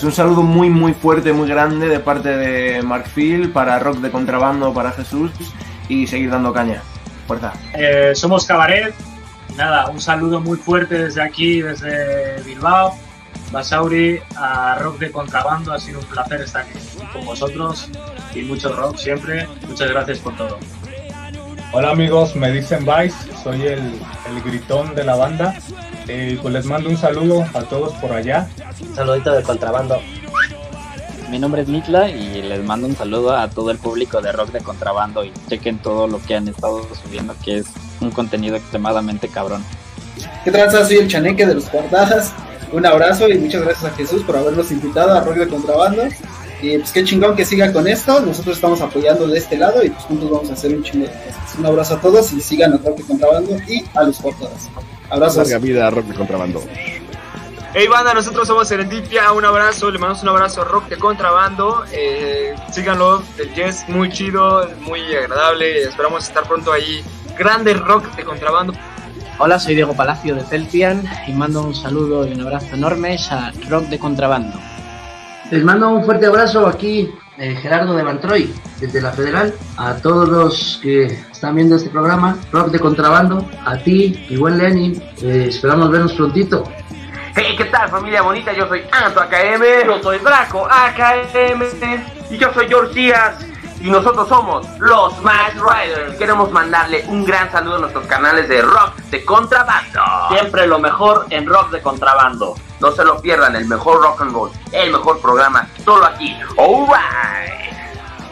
Pues un saludo muy muy fuerte, muy grande de parte de Mark Phil para Rock de Contrabando, para Jesús y seguir dando caña. Fuerza. Eh, somos Cabaret. Nada, un saludo muy fuerte desde aquí, desde Bilbao. Basauri, a Rock de Contrabando. Ha sido un placer estar aquí con vosotros y mucho rock siempre. Muchas gracias por todo. Hola amigos, me dicen Vice, soy el, el gritón de la banda. Eh, pues les mando un saludo a todos por allá. Un saludito de contrabando. Mi nombre es Mitla y les mando un saludo a todo el público de Rock de Contrabando y chequen todo lo que han estado subiendo que es un contenido extremadamente cabrón. ¿Qué tranza? Soy el chaneque de los cuartadas. Un abrazo y muchas gracias a Jesús por habernos invitado a Rock de Contrabando. Y pues qué chingón que siga con esto. Nosotros estamos apoyando de este lado y pues juntos vamos a hacer un chingo. Un abrazo a todos y sigan a Rock de Contrabando y a los cuartadas. Abrazos. Larga vida a Rock de Contrabando. Hey banda, nosotros somos Serendipia, un abrazo, le mandamos un abrazo a Rock de Contrabando, eh, síganlo, el Jess muy chido, muy agradable, esperamos estar pronto ahí, grande Rock de Contrabando. Hola, soy Diego Palacio de Celpian y mando un saludo y un abrazo enormes a Rock de Contrabando. Les mando un fuerte abrazo aquí, eh, Gerardo de Mantroy, desde la Federal, a todos los que están viendo este programa, Rock de Contrabando, a ti y buen Lenin, eh, esperamos vernos prontito. Hey, ¿qué tal familia bonita? Yo soy Anto AKM, yo soy Draco AKM y yo soy George Díaz y nosotros somos los Smash Riders. Queremos mandarle un gran saludo a nuestros canales de rock de contrabando. Siempre lo mejor en rock de contrabando. No se lo pierdan, el mejor rock and roll, el mejor programa, solo aquí. Alright.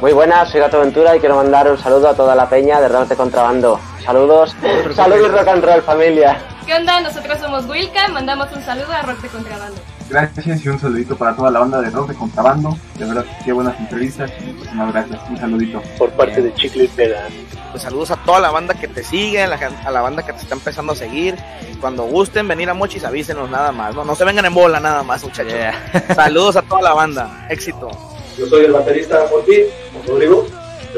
Muy buenas, soy Gato Ventura y quiero mandar un saludo a toda la peña de Rock de Contrabando. Saludos, saludos rock and roll familia. ¿Qué onda? Nosotros somos Wilka, mandamos un saludo a Rock de Contrabando. Gracias y un saludito para toda la banda de Rock de Contrabando. De verdad, qué buenas entrevistas. Muchísimas gracias. Un saludito. Por parte de Chicle y Peda. Pues saludos a toda la banda que te sigue, a la, a la banda que te está empezando a seguir. Cuando gusten venir a Mochis, avísenos nada más. No, no se vengan en bola nada más, muchachos. saludos a toda la banda. Éxito. Yo soy el baterista Monty, Rodrigo.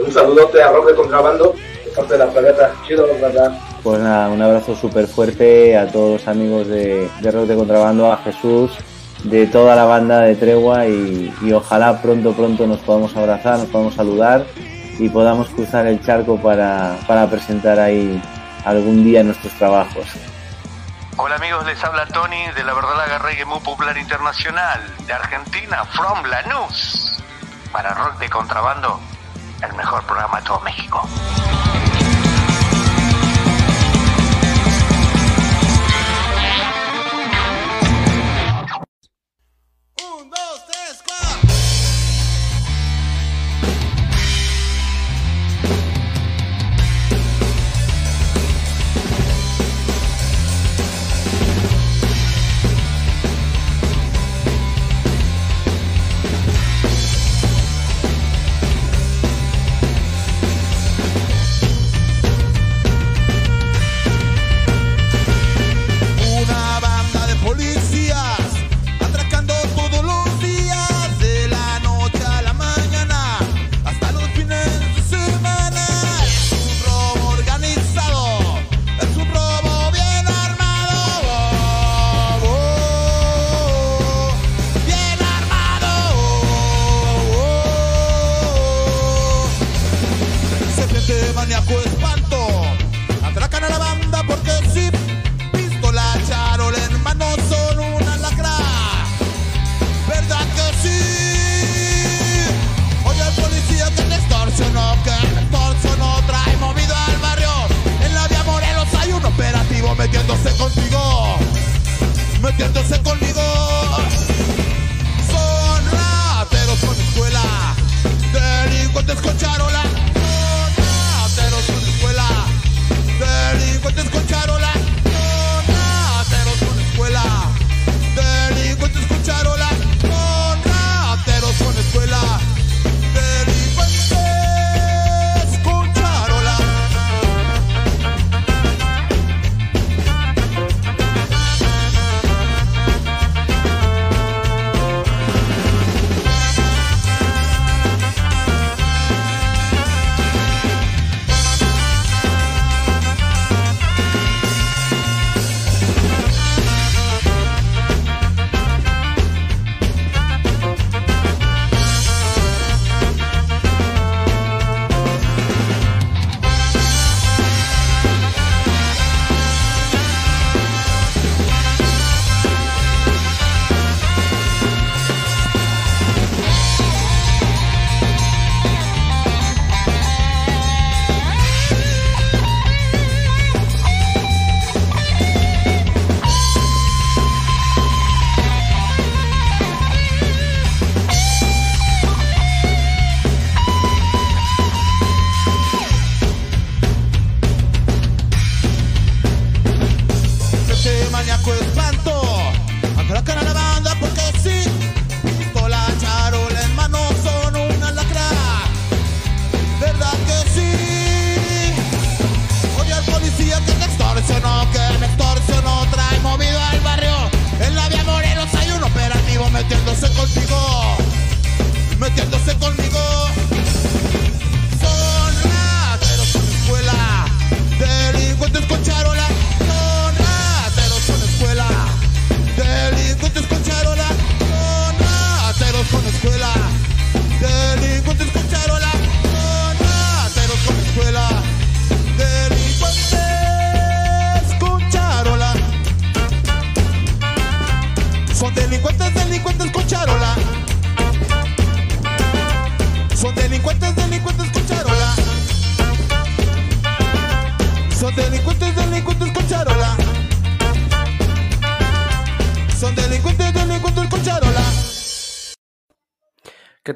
Un saludote a Rock de Contrabando, de parte de la planeta. Chido, verdad. Pues nada, un abrazo súper fuerte a todos los amigos de, de Rock de Contrabando, a Jesús, de toda la banda de Tregua y, y, ojalá pronto, pronto nos podamos abrazar, nos podamos saludar y podamos cruzar el charco para, para presentar ahí algún día nuestros trabajos. Hola amigos, les habla Tony de la Verdolaga Reggae Muy Popular Internacional de Argentina, from Lanús. Para Rock de Contrabando, el mejor programa de todo México.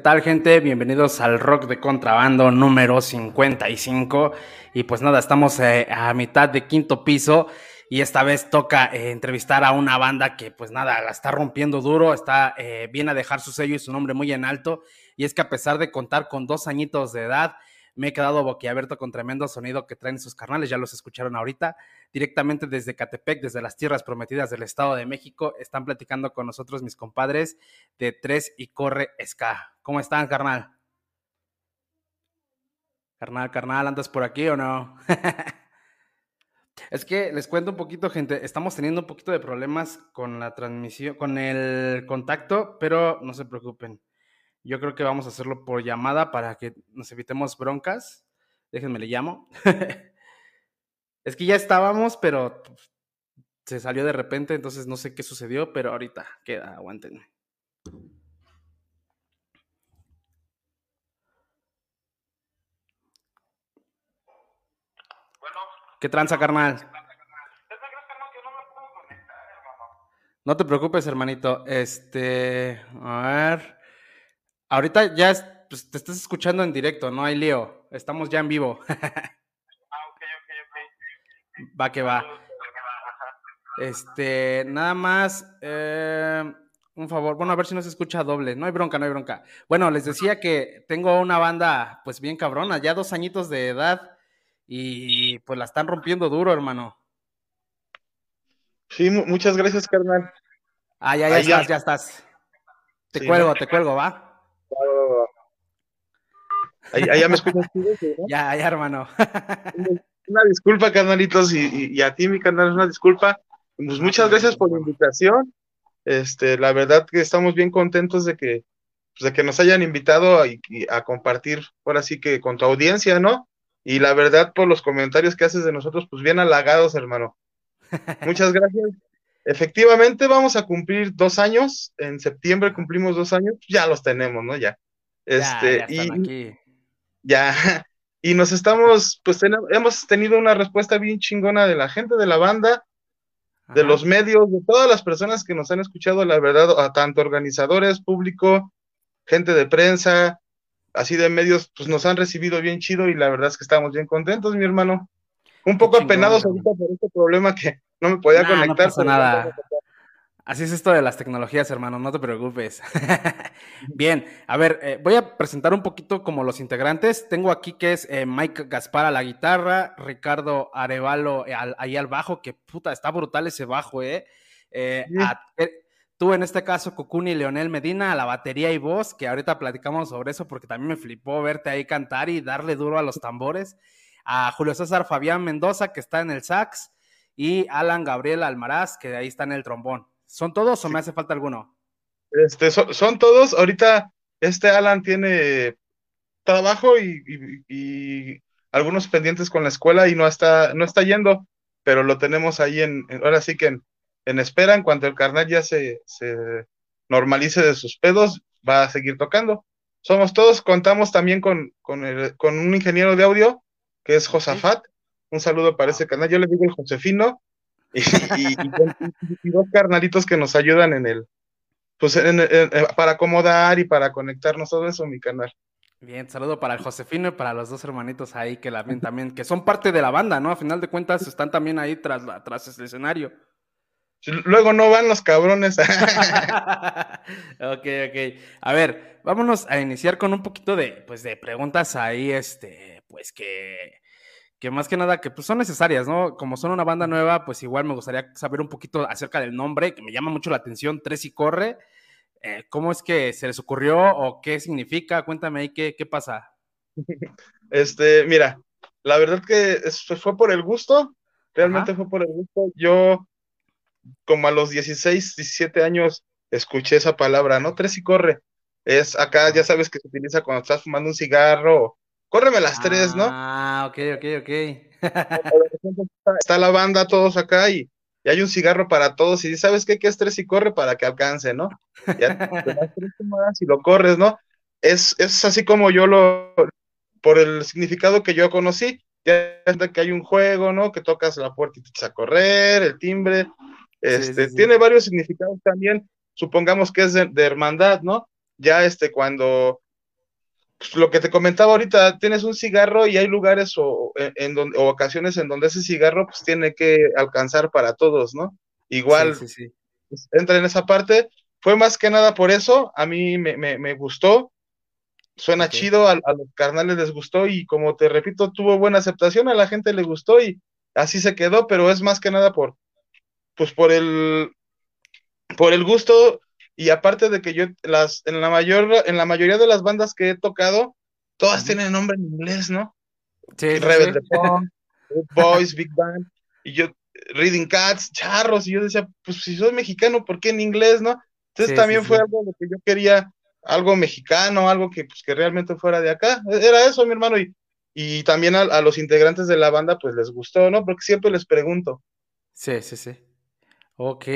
Tal gente? Bienvenidos al Rock de Contrabando número 55. Y pues nada, estamos eh, a mitad de quinto piso y esta vez toca eh, entrevistar a una banda que pues nada, la está rompiendo duro, está, eh, viene a dejar su sello y su nombre muy en alto. Y es que a pesar de contar con dos añitos de edad, me he quedado boquiabierto con tremendo sonido que traen sus carnales, ya los escucharon ahorita, directamente desde Catepec, desde las tierras prometidas del Estado de México, están platicando con nosotros mis compadres de Tres y Corre Ska. ¿Cómo están, carnal? Carnal, carnal, ¿andas por aquí o no? es que les cuento un poquito, gente, estamos teniendo un poquito de problemas con la transmisión, con el contacto, pero no se preocupen. Yo creo que vamos a hacerlo por llamada para que nos evitemos broncas. Déjenme le llamo. es que ya estábamos, pero se salió de repente, entonces no sé qué sucedió, pero ahorita queda, aguántenme. ¿Qué tranza, carnal? No te preocupes, hermanito. Este, a ver. Ahorita ya es- pues, te estás escuchando en directo, no hay lío. Estamos ya en vivo. Va que va. Este, nada más, eh, un favor, bueno, a ver si no se escucha doble. No hay bronca, no hay bronca. Bueno, les decía que tengo una banda, pues bien cabrona, ya dos añitos de edad y pues la están rompiendo duro, hermano. Sí, mu- muchas gracias, carnal. Ah, ya, ya Ahí estás, ya estás. Te Sí, cuelgo, ¿no? te cuelgo, ¿va? Ahí, ya me escuchas. ¿no? Ya, ya, hermano. Una disculpa, carnalitos, y, a ti, mi carnal, una disculpa. Pues muchas gracias por la invitación. Este, la verdad que estamos bien contentos de que, pues, de que nos hayan invitado a, compartir, ahora sí que con tu audiencia, ¿no? Y la verdad, por los comentarios que haces de nosotros, pues bien halagados, hermano. Muchas gracias. Efectivamente, vamos a cumplir dos años. En septiembre cumplimos dos años. Ya los tenemos, ¿no? Ya. Este, ya, ya están y, aquí. ya, y nos estamos, pues ten- hemos tenido una respuesta bien chingona de la gente de la banda, de Ajá. los medios, de todas las personas que nos han escuchado, la verdad, a tanto organizadores, público, gente de prensa, así de medios, pues nos han recibido bien chido y la verdad es que estamos bien contentos, mi hermano. Un poco chingón, apenados hermano. ahorita por este problema que no me podía Nah, no conectar. pasa nada. Así es esto de las tecnologías, hermano, no te preocupes. Bien, a ver, eh, voy a presentar un poquito como los integrantes. Tengo aquí que es eh, Mike Gaspar a la guitarra, Ricardo Arevalo eh, al- ahí al bajo, que puta, está brutal ese bajo, ¿eh? A- tú en este caso, Cucuni Leonel Medina a la batería y voz, que ahorita platicamos sobre eso porque también me flipó verte ahí cantar y darle duro a los tambores. A Julio César Fabián Mendoza, que está en el sax, y Alan Gabriel Almaraz, que ahí está en el trombón. ¿Son todos o me hace falta alguno? Este, so- son todos, ahorita este Alan tiene trabajo y, y- y algunos pendientes con la escuela y no está, no está yendo, pero lo tenemos ahí en, en- ahora sí que en, en espera, en cuanto el carnal ya se, se normalice de sus pedos, va a seguir tocando. Somos todos, contamos también con, con, el- con un ingeniero de audio, que es Josafat, un saludo para ese canal, yo le digo el Josefino, y, dos carnalitos que nos ayudan en el, pues en- en- en- para acomodar y para conectarnos todo eso, mi canal. Bien, saludo para el Josefino y para los dos hermanitos ahí que la ven también, que son parte de la banda, ¿no? A final de cuentas están también ahí tras, la, tras el escenario. Luego no van los cabrones. Ok, ok. A ver, vámonos a iniciar con un poquito de, pues, de preguntas ahí, este, pues que, que más que nada que pues, son necesarias, ¿no? Como son una banda nueva, pues igual me gustaría saber un poquito acerca del nombre, que me llama mucho la atención, Tres y Corre. Eh, ¿Cómo es que se les ocurrió o qué significa? Cuéntame ahí qué, qué pasa. Este, mira, la verdad que es- fue por el gusto, realmente fue por el gusto. Yo, como a los 16, 17 años, escuché esa palabra, ¿no? Tres y corre. Es acá, ya sabes que se utiliza cuando estás fumando un cigarro. Córreme las tres, ¿no? Ah, ok, ok, ok. Está la banda, todos acá, y y hay un cigarro para todos y sabes qué, que es tres y corre para que alcance, ¿no? Ya te das tres más y lo corres, ¿no? Es, es así como yo lo, por el significado que yo conocí, ya que hay un juego, ¿no? Que tocas la puerta y te echas a correr, el timbre, este, sí, sí. tiene varios significados también, supongamos que es de, de hermandad, ¿no? Ya este, cuando lo que te comentaba ahorita, tienes un cigarro y hay lugares o, en, en donde, o ocasiones en donde ese cigarro pues tiene que alcanzar para todos, ¿no? Igual Sí, sí, sí. pues, entra en esa parte. Fue más que nada por eso, a mí me, me, me gustó, suena chido, a, a los carnales les gustó y como te repito, tuvo buena aceptación, a la gente le gustó y así se quedó, pero es más que nada por, pues por el, por el gusto y aparte de que yo las en la mayor en la mayoría de las bandas que he tocado todas tienen nombre en inglés, ¿no? Sí, Rebel sí. the Punk, Boys, Big Band y yo Reading Cats, Charros y yo decía, pues si soy mexicano, ¿por qué en inglés, no? Entonces Sí, también fue algo de que yo quería algo mexicano, algo que pues que realmente fuera de acá. Era eso, mi hermano y y también a, a los integrantes de la banda pues les gustó, ¿no? Porque siempre les pregunto. Sí, sí, sí. Ok.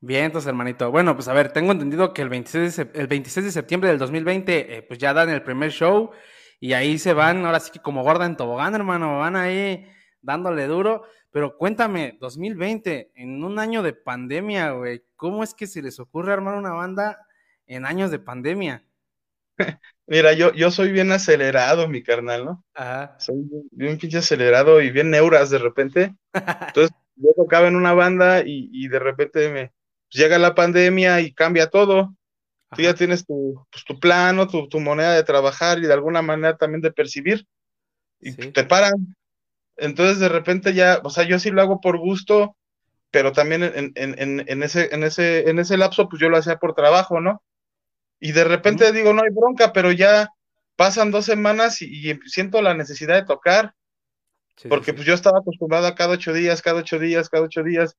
Bien, entonces, hermanito. Bueno, pues a ver, tengo entendido que el 26 de, el 26 de septiembre del 2020, eh, pues ya dan el primer show y ahí se van, ahora sí que como gorda en tobogán, hermano, van ahí dándole duro. Pero cuéntame, 2020, en un año de pandemia, güey, ¿cómo es que se les ocurre armar una banda en años de pandemia? Mira, yo, yo soy bien acelerado, mi carnal, ¿no? Ajá. Soy bien, bien pinche acelerado y bien neuras de repente. Entonces, yo tocaba en una banda y, y de repente me pues, llega la pandemia y cambia todo. Tú ya tienes tu, pues, tu plano, tu, tu moneda de trabajar y de alguna manera también de percibir. Y te paran. Entonces, de repente ya, o sea, yo sí lo hago por gusto, pero también en, en, en, en ese, en, ese, en ese lapso, pues yo lo hacía por trabajo, ¿no? Y de repente digo, no hay bronca, pero ya pasan dos semanas y, y siento la necesidad de tocar, porque pues yo estaba acostumbrado a cada ocho días, cada ocho días, cada ocho días.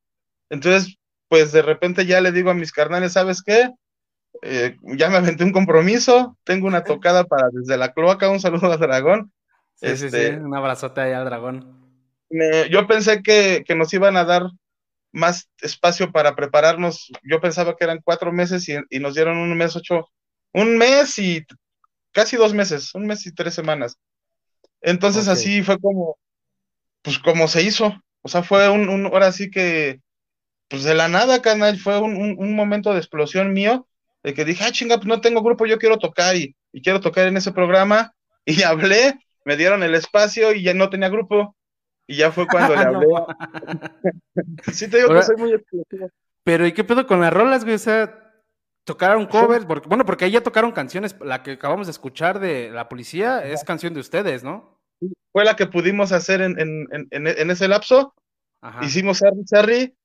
Entonces, pues de repente ya le digo a mis carnales, ¿sabes qué? Eh, ya me aventé un compromiso, tengo una tocada para desde la cloaca, un saludo a Dragón. Sí, sí, Este, sí, un abrazote ahí al dragón. me- yo pensé que, que nos iban a dar más espacio para prepararnos. Yo pensaba que eran cuatro meses y, y nos dieron un mes, ocho, un mes y casi dos meses, un mes y tres semanas. Entonces así fue como, pues como se hizo. O sea, fue un, un ahora sí que, pues de la nada, canal, fue un, un, un momento de explosión mío, de que dije, ah, chinga, pues no tengo grupo, yo quiero tocar y, y quiero tocar en ese programa. Y hablé, me dieron el espacio y ya no tenía grupo. Y ya fue cuando le hablé. Sí, te digo Ahora- que soy muy explosivo. Pero ¿y qué pedo con las rolas, güey? O sea, tocaron covers, porque, bueno, porque ahí ya tocaron canciones, la que acabamos de escuchar de La Policía es canción de ustedes, ¿no? Fue la que pudimos hacer en, en, en, ese lapso. Ajá. Hicimos Harry Sarri,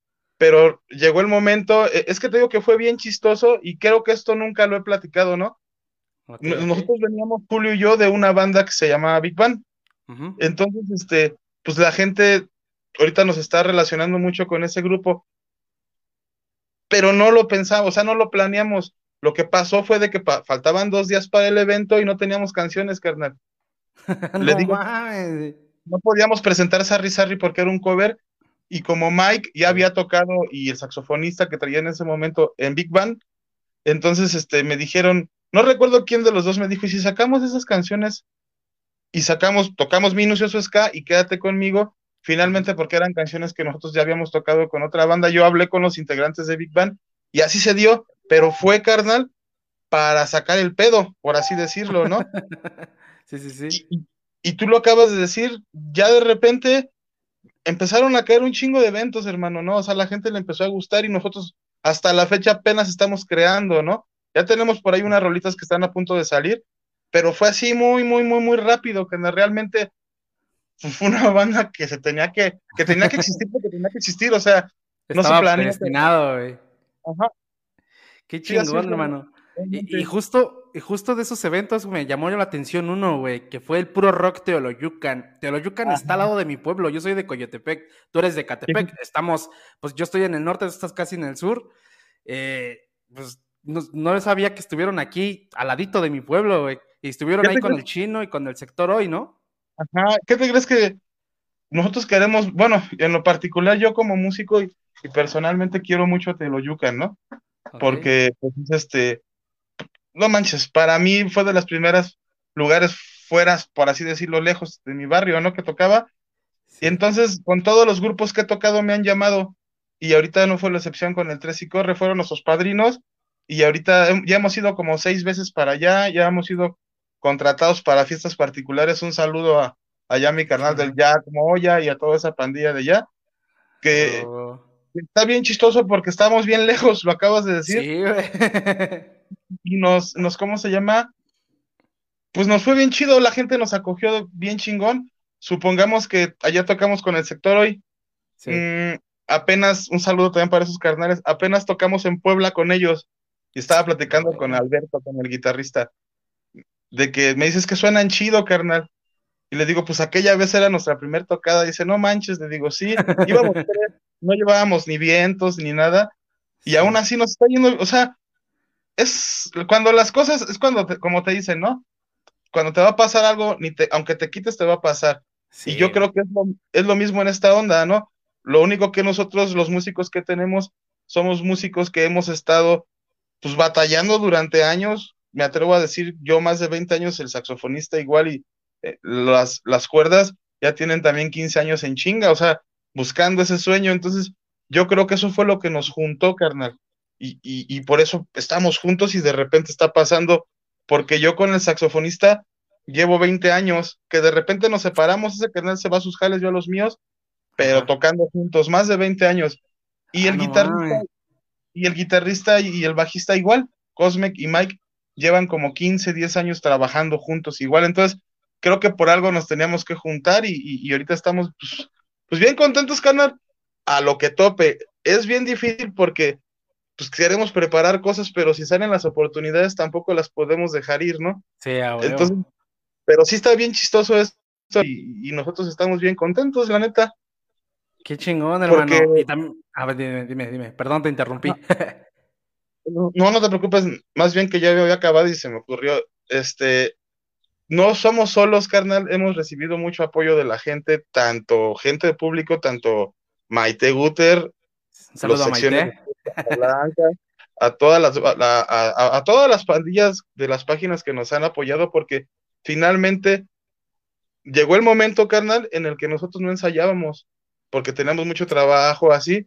pero llegó el momento. eh, Es que te digo que fue bien chistoso y creo que esto nunca lo he platicado, ¿no? Nosotros veníamos, Julio y yo, de una banda que se llamaba Big Bang. Entonces, este, pues la gente ahorita nos está relacionando mucho con ese grupo, pero no lo pensamos, o sea, no lo planeamos. Lo que pasó fue de que faltaban dos días para el evento y no teníamos canciones, carnal. Le digo, mames. no podíamos presentar Sarri Sarri porque era un cover y como Mike ya había tocado y el saxofonista que traía en ese momento en Big Band, entonces este, me dijeron, no recuerdo quién de los dos me dijo, y si sacamos esas canciones y sacamos, tocamos Minucioso Ska y Quédate conmigo, finalmente porque eran canciones que nosotros ya habíamos tocado con otra banda, yo hablé con los integrantes de Big Band y así se dio, pero fue carnal para sacar el pedo, por así decirlo, ¿no? Sí, sí, sí. Y, y tú lo acabas de decir, ya de repente empezaron a caer un chingo de eventos, hermano, ¿no? O sea, la gente le empezó a gustar y nosotros hasta la fecha apenas estamos creando, ¿no? Ya tenemos por ahí unas rolitas que están a punto de salir, pero fue así muy, muy, muy, muy rápido, que realmente fue una banda que se tenía que, que tenía que existir porque tenía que existir, o sea, no se planeó. predestinado, güey. Ajá. Qué chingón, hermano. Y, justo, justo de esos eventos me llamó la atención uno, güey, que fue el puro rock Teoloyucan. Teoloyucan está al lado de mi pueblo, yo soy de Coyotepec, tú eres de Catepec, estamos, pues yo estoy en el norte, tú estás casi en el sur. Eh, pues no, no sabía que estuvieron aquí al ladito de mi pueblo, güey. Y estuvieron ¿Qué ahí con crees? el chino y con el sector hoy, ¿no? Ajá, ¿qué te crees que nosotros queremos? Bueno, en lo particular yo como músico, y personalmente quiero mucho a Teloyucan, ¿no? Porque, pues, es este, no manches, para mí fue de las primeras lugares fuera, por así decirlo, lejos de mi barrio, ¿no? Que tocaba. Y entonces, con todos los grupos que he tocado me han llamado, y ahorita no fue la excepción con el Tres y Corre, fueron nuestros padrinos, y ahorita ya hemos ido como seis veces para allá, ya hemos ido contratados para fiestas particulares. Un saludo a allá mi carnal del Ya como Olla y a toda esa pandilla de allá, que está bien chistoso porque estamos bien lejos, lo acabas de decir. Sí, güey. y nos, nos, ¿cómo se llama? Pues nos fue bien chido, la gente nos acogió bien chingón. Supongamos que allá tocamos con el sector hoy. Mm, apenas, un saludo también para esos carnales, apenas tocamos en Puebla con ellos y estaba platicando con Alberto, con el guitarrista, de que me dices que suenan chido, carnal. Y le digo, pues aquella vez era nuestra primera tocada. Dice, no manches, le digo, sí, íbamos tres, no llevábamos ni vientos ni nada. Y aún así nos está yendo, o sea, es cuando las cosas, es cuando, te- como te dicen, ¿no? Cuando te va a pasar algo, ni te, aunque te quites, te va a pasar. Y yo creo que es lo, es lo mismo en esta onda, ¿no? Lo único que nosotros, los músicos que tenemos, somos músicos que hemos estado, pues, batallando durante años. Me atrevo a decir, yo más de 20 años, el saxofonista igual, y eh, las, las cuerdas ya tienen también 15 años en chinga, o sea, buscando ese sueño. Entonces, yo creo que eso fue lo que nos juntó, carnal. Y, y, y por eso estamos juntos y de repente está pasando, porque yo con el saxofonista llevo 20 años, que de repente nos separamos, ese carnal se va a sus jales, yo a los míos, pero tocando juntos, más de 20 años. Y el Ah, no guitarrista, y el guitarrista y el bajista igual, Cosmic y Mike, llevan como 15, 10 años trabajando juntos igual, entonces creo que por algo nos teníamos que juntar y, y- y ahorita estamos pues, pues bien contentos, carnal, a lo que tope. Es bien difícil porque pues queremos preparar cosas, pero si salen las oportunidades tampoco las podemos dejar ir, ¿no? Sí, a huevo. Entonces, pero sí está bien chistoso esto y, y nosotros estamos bien contentos, la neta. Qué chingón, hermano. Porque- Y también, a ver, dime, dime, dime. Perdón, te interrumpí. No, no te preocupes, más bien que ya había acabado y se me ocurrió, este, no somos solos, carnal, hemos recibido mucho apoyo de la gente, tanto gente de público, tanto Maite Guter, los a Maite. Blanca, a todas las a, a- a todas las pandillas de las páginas que nos han apoyado, porque finalmente llegó el momento, carnal, en el que nosotros no ensayábamos, porque teníamos mucho trabajo así.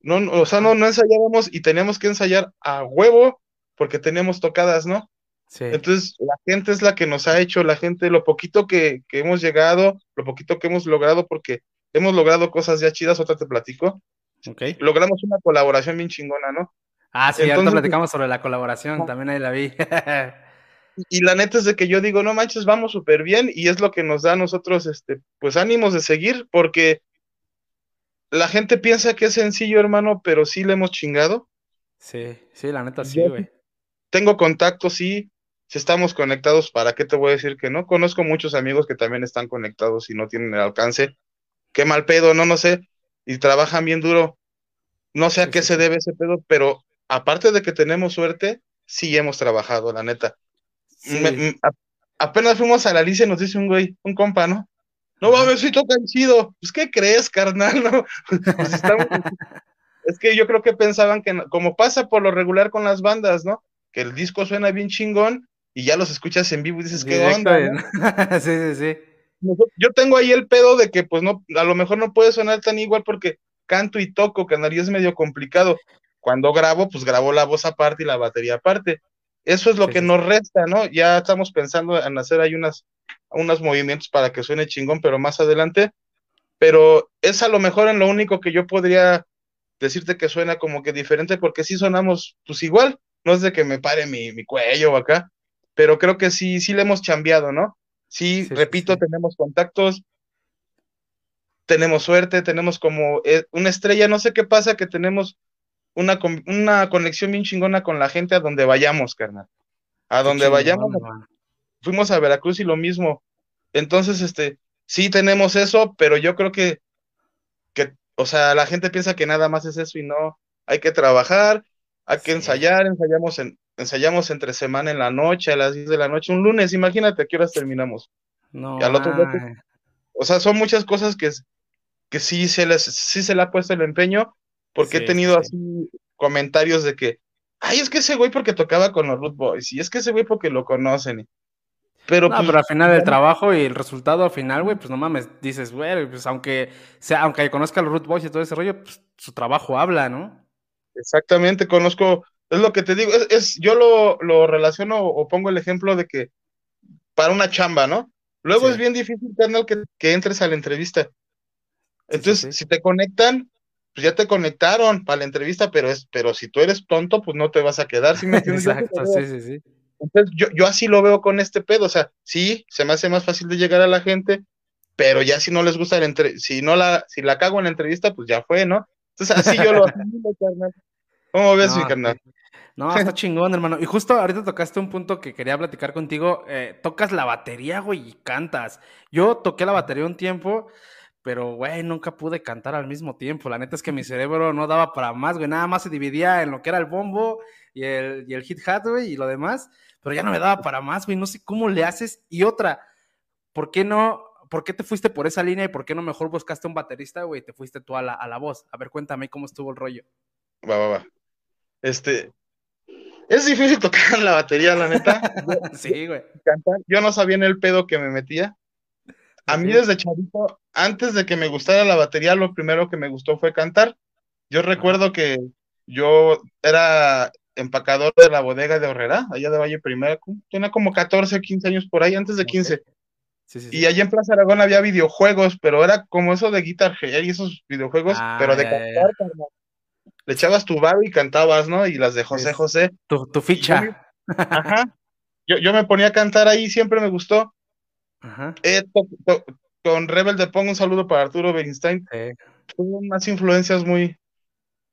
No, no, o sea, no, no ensayábamos y teníamos que ensayar a huevo porque teníamos tocadas, ¿no? Sí. Entonces, la gente es la que nos ha hecho, la gente, lo poquito que, que hemos llegado, lo poquito que hemos logrado, porque hemos logrado cosas ya chidas, otra te platico. Ok. Logramos una colaboración bien chingona, ¿no? Ah, sí, ahorita Entonces- platicamos sobre la colaboración. También ahí la vi. Y la neta es de que yo digo, no manches, vamos súper bien, y es lo que nos da a nosotros, este, pues ánimos de seguir, porque la gente piensa que es sencillo, hermano, pero sí le hemos chingado. sí, sí, la neta sí, güey. tengo contacto, sí. Si estamos conectados, ¿para qué te voy a decir que no? Conozco muchos amigos que también están conectados y no tienen el alcance. Qué mal pedo, no, no sé. Y trabajan bien duro. No sé a qué se debe ese pedo, pero aparte de que tenemos suerte, sí hemos trabajado, la neta. Me- me- a- apenas fuimos a la Alicia y nos dice un güey, un compa, ¿no? No mames, sí tocan chido. Pues, ¿qué crees, carnal? No? Pues estamos- es que yo creo que pensaban que, como pasa por lo regular con las bandas, ¿no? Que el disco suena bien chingón y ya los escuchas en vivo y dices, ¿qué onda? no?" sí, sí, sí. Yo tengo ahí el pedo de que, pues, no, a lo mejor no puede sonar tan igual porque canto y toco, canal, y es medio complicado. Cuando grabo, pues grabo la voz aparte y la batería aparte. Eso es lo que nos resta, ¿no? Ya estamos pensando en hacer ahí unas, unos movimientos para que suene chingón, pero más adelante. Pero es a lo mejor en lo único que yo podría decirte que suena como que diferente, porque sí sonamos pues igual, no es de que me pare mi, mi cuello o acá, pero creo que sí, sí le hemos chambeado, ¿no? Sí, repito, tenemos contactos, tenemos suerte, tenemos como eh, una estrella, no sé qué pasa, que tenemos una, una conexión bien chingona con la gente a donde vayamos, carnal. A donde chingón, vayamos, fuimos a Veracruz y lo mismo. Entonces, este, sí tenemos eso, pero yo creo que, que, o sea, la gente piensa que nada más es eso y no, hay que trabajar, hay que ensayar, ensayamos en, ensayamos entre semana en la noche, a las 10 de la noche, un lunes, imagínate a qué horas terminamos. No, Y al otro día, o sea, son muchas cosas que, que sí se les, sí se le ha puesto el empeño, porque Sí, he tenido sí, así comentarios de que, ay, es que ese güey porque tocaba con los Root Boys, y es que ese güey porque lo conocen. y- Pero, No, pues, pero al final el bueno, trabajo y el resultado final, güey, pues no mames, dices, güey, pues aunque sea, aunque conozca a los Root Boys y todo ese rollo, pues su trabajo habla, ¿no? Exactamente, conozco, es lo que te digo, es, es- yo lo, lo relaciono o pongo el ejemplo de que para una chamba, ¿no? Luego Sí. es bien difícil, carnal, que, que entres a la entrevista. Entonces, si te conectan, pues ya te conectaron para la entrevista, pero es, pero si tú eres tonto, pues no te vas a quedar, ¿sí me entiendes? Exacto, sí, sí, sí. Entonces, yo, yo así lo veo con este pedo, o sea, sí, se me hace más fácil de llegar a la gente, pero ya si no les gusta la entre, si no la, si la cago en la entrevista, pues ya fue, ¿no? Entonces, así yo lo asimilo, carnal. ¿Cómo ves, mi No, carnal? No, está chingón, hermano. Y justo ahorita tocaste un punto que quería platicar contigo. eh, tocas la batería, güey, y cantas. Yo toqué la batería un tiempo, pero, güey, nunca pude cantar al mismo tiempo. La neta es que mi cerebro no daba para más, güey. Nada más se dividía en lo que era el bombo y el, y el hit hat, güey, y lo demás. Pero ya no me daba para más, güey. No sé cómo le haces. Y otra, ¿por qué no? ¿Por qué te fuiste por esa línea y por qué no mejor buscaste un baterista, güey? y Te fuiste tú a la, a la voz. A ver, cuéntame cómo estuvo el rollo. Va, va, va. Este, es difícil tocar la batería, la neta. sí, güey. Cantar, yo no sabía en el pedo que me metía. A mí desde chavito, antes de que me gustara la batería, lo primero que me gustó fue cantar. Yo recuerdo que yo era empacador de la bodega de Horrera, allá de Valle Primera, tenía como 14 o 15 años por ahí, antes de 15. Sí, sí, Y allá en Plaza Aragón había videojuegos, pero era como eso de Guitar Hero y esos videojuegos, Ah, pero de ya, cantar. Le echabas tu bar y cantabas, ¿no? Y las de José José. Tu, tu ficha. Ajá. Yo, yo me ponía a cantar ahí, siempre me gustó. Ajá. Eh, to- to- con Rebel de Pongo un saludo para Arturo Bernstein. Fueron unas influencias muy,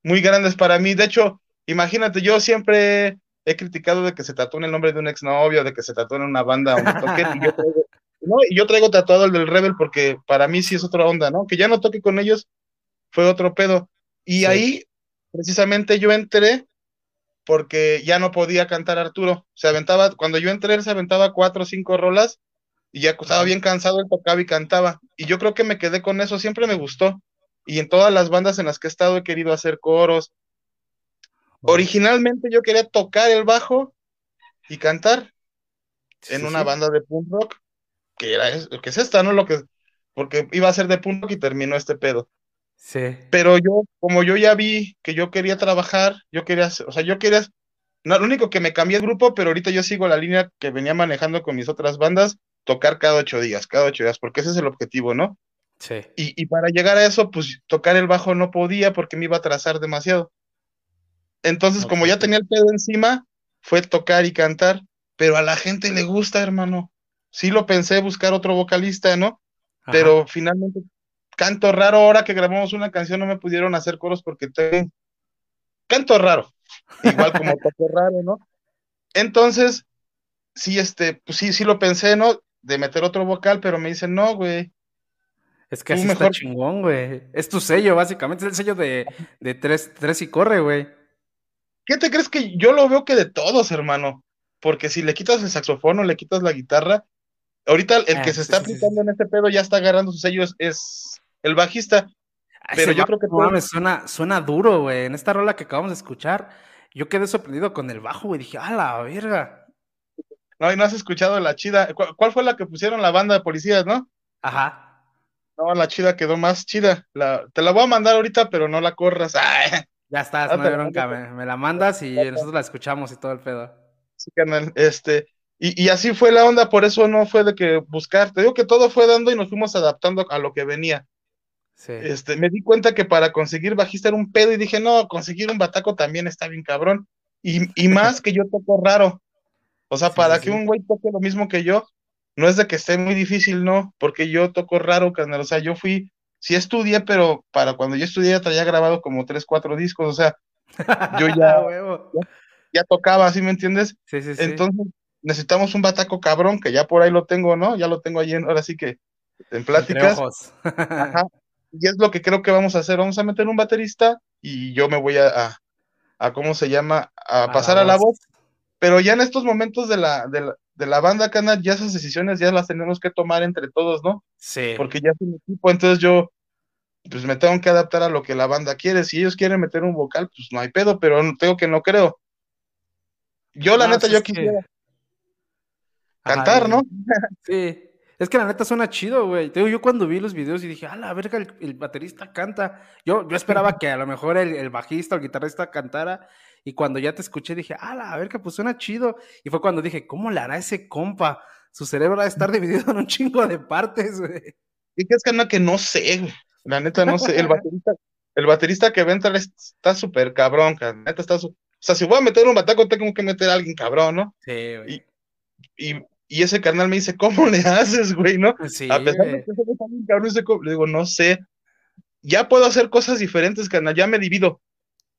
muy grandes para mí. De hecho, imagínate, yo siempre he criticado de que se tatúe el nombre de un exnovio, de que se tatúe en una banda donde toquen, y yo traigo, no, y yo traigo tatuado el del Rebel porque para mí sí es otra onda, ¿no? Que ya no toque con ellos fue otro pedo. Y Sí. ahí, precisamente, yo entré porque ya no podía cantar Arturo. Se aventaba, cuando yo entré, él se aventaba cuatro o cinco rolas y ya estaba bien cansado, él tocaba y cantaba. Y yo creo que me quedé con eso, siempre me gustó. Y en todas las bandas en las que he estado he querido hacer coros. Originalmente yo quería tocar el bajo y cantar en sí, una sí. banda de punk rock, que era que es esta, ¿no? Lo que porque iba a ser de punk rock y terminó este pedo. Sí. Pero yo, como yo ya vi que yo quería trabajar, yo quería, hacer- o sea, yo quería, no, lo único que me cambié el grupo, pero ahorita yo sigo la línea que venía manejando con mis otras bandas, tocar cada ocho días, cada ocho días, porque ese es el objetivo, ¿no? Sí. Y, y para llegar a eso, pues tocar el bajo no podía porque me iba a atrasar demasiado. Entonces, como ya tenía el pedo encima, fue tocar y cantar, pero a la gente le gusta, hermano. Sí lo pensé buscar otro vocalista, ¿no? Pero finalmente canto raro, ahora que grabamos una canción no me pudieron hacer coros porque tengo canto raro, igual como toco raro, ¿no? Entonces, sí, este, pues sí, sí lo pensé, ¿no? De meter otro vocal, pero me dicen, no, güey. Es que así mejor- está chingón, güey. Es tu sello, básicamente. Es el sello de, de tres, tres y corre, güey. ¿Qué te crees que yo lo veo que de todos, hermano? Porque si le quitas el saxofón o le quitas la guitarra, ahorita el Ah, que se sí, está sí, sí, aplicando en este pedo ya está agarrando su sello, es, es el bajista. Pero Ese yo creo que no mames, suena, suena duro, güey. En esta rola que acabamos de escuchar, yo quedé sorprendido con el bajo, güey. Dije, a la verga. No, y no has escuchado la chida. ¿Cuál, cuál fue la que pusieron la banda de policías, no? Ajá. No, la chida quedó más chida. La, te la voy a mandar ahorita, pero no la corras. Ay, Ya estás, Ah, no hay pero- bronca. Me, me la mandas y nosotros la escuchamos y todo el pedo. sí, carnal. Este, y, y así fue la onda, por eso no fue de que buscar. Te digo que todo fue dando y nos fuimos adaptando a lo que venía. Sí. Este, me di cuenta que para conseguir bajista era un pedo y dije, no, conseguir un bataco también está bien cabrón. Y, y más que yo toco raro. O sea, para que un güey toque lo mismo que yo, no es de que esté muy difícil, no, porque yo toco raro, carnal. O sea, yo fui, sí estudié, pero para cuando yo estudié ya traía grabado como tres, cuatro discos, o sea, yo ya, ya, ya tocaba, ¿sí me entiendes? Sí, sí, sí. Entonces, necesitamos un bataco cabrón, que ya por ahí lo tengo, ¿no? Ya lo tengo ahí, en, ahora sí que en pláticas. Ajá. Y es lo que creo que vamos a hacer. Vamos a meter un baterista y yo me voy a, a, a ¿cómo se llama? A, pasar a la voz. Pero ya en estos momentos de la, de la, de la banda, Cana, ya esas decisiones ya las tenemos que tomar entre todos, ¿no? Sí. Porque ya es un equipo, entonces yo, pues me tengo que adaptar a lo que la banda quiere. Si ellos quieren meter un vocal, pues no hay pedo, pero tengo que no creo. Yo, la No, neta, yo que- quisiera Ajá, cantar, ¿no? Sí. Es que la neta suena chido, güey. Te digo, yo cuando vi los videos y dije, a la verga, el, el baterista canta. Yo, yo esperaba que a lo mejor el, el bajista o el guitarrista cantara. Y cuando ya te escuché, dije, a la verga, pues suena chido. Y fue cuando dije, ¿cómo le hará ese compa? Su cerebro va a estar dividido en un chingo de partes, güey. Y que es que no, que no sé, güey. La neta, no sé. El baterista, el baterista que va a entrar es- está súper cabrón, cara. Neta, está su- O sea, si voy a meter un bataco, tengo que meter a alguien cabrón, ¿no? Sí, güey. Y, y ese carnal me dice, ¿cómo le haces, güey, no? Sí, a pesar de que bien cabrón, le digo, no sé. Ya puedo hacer cosas diferentes, carnal, ya me divido.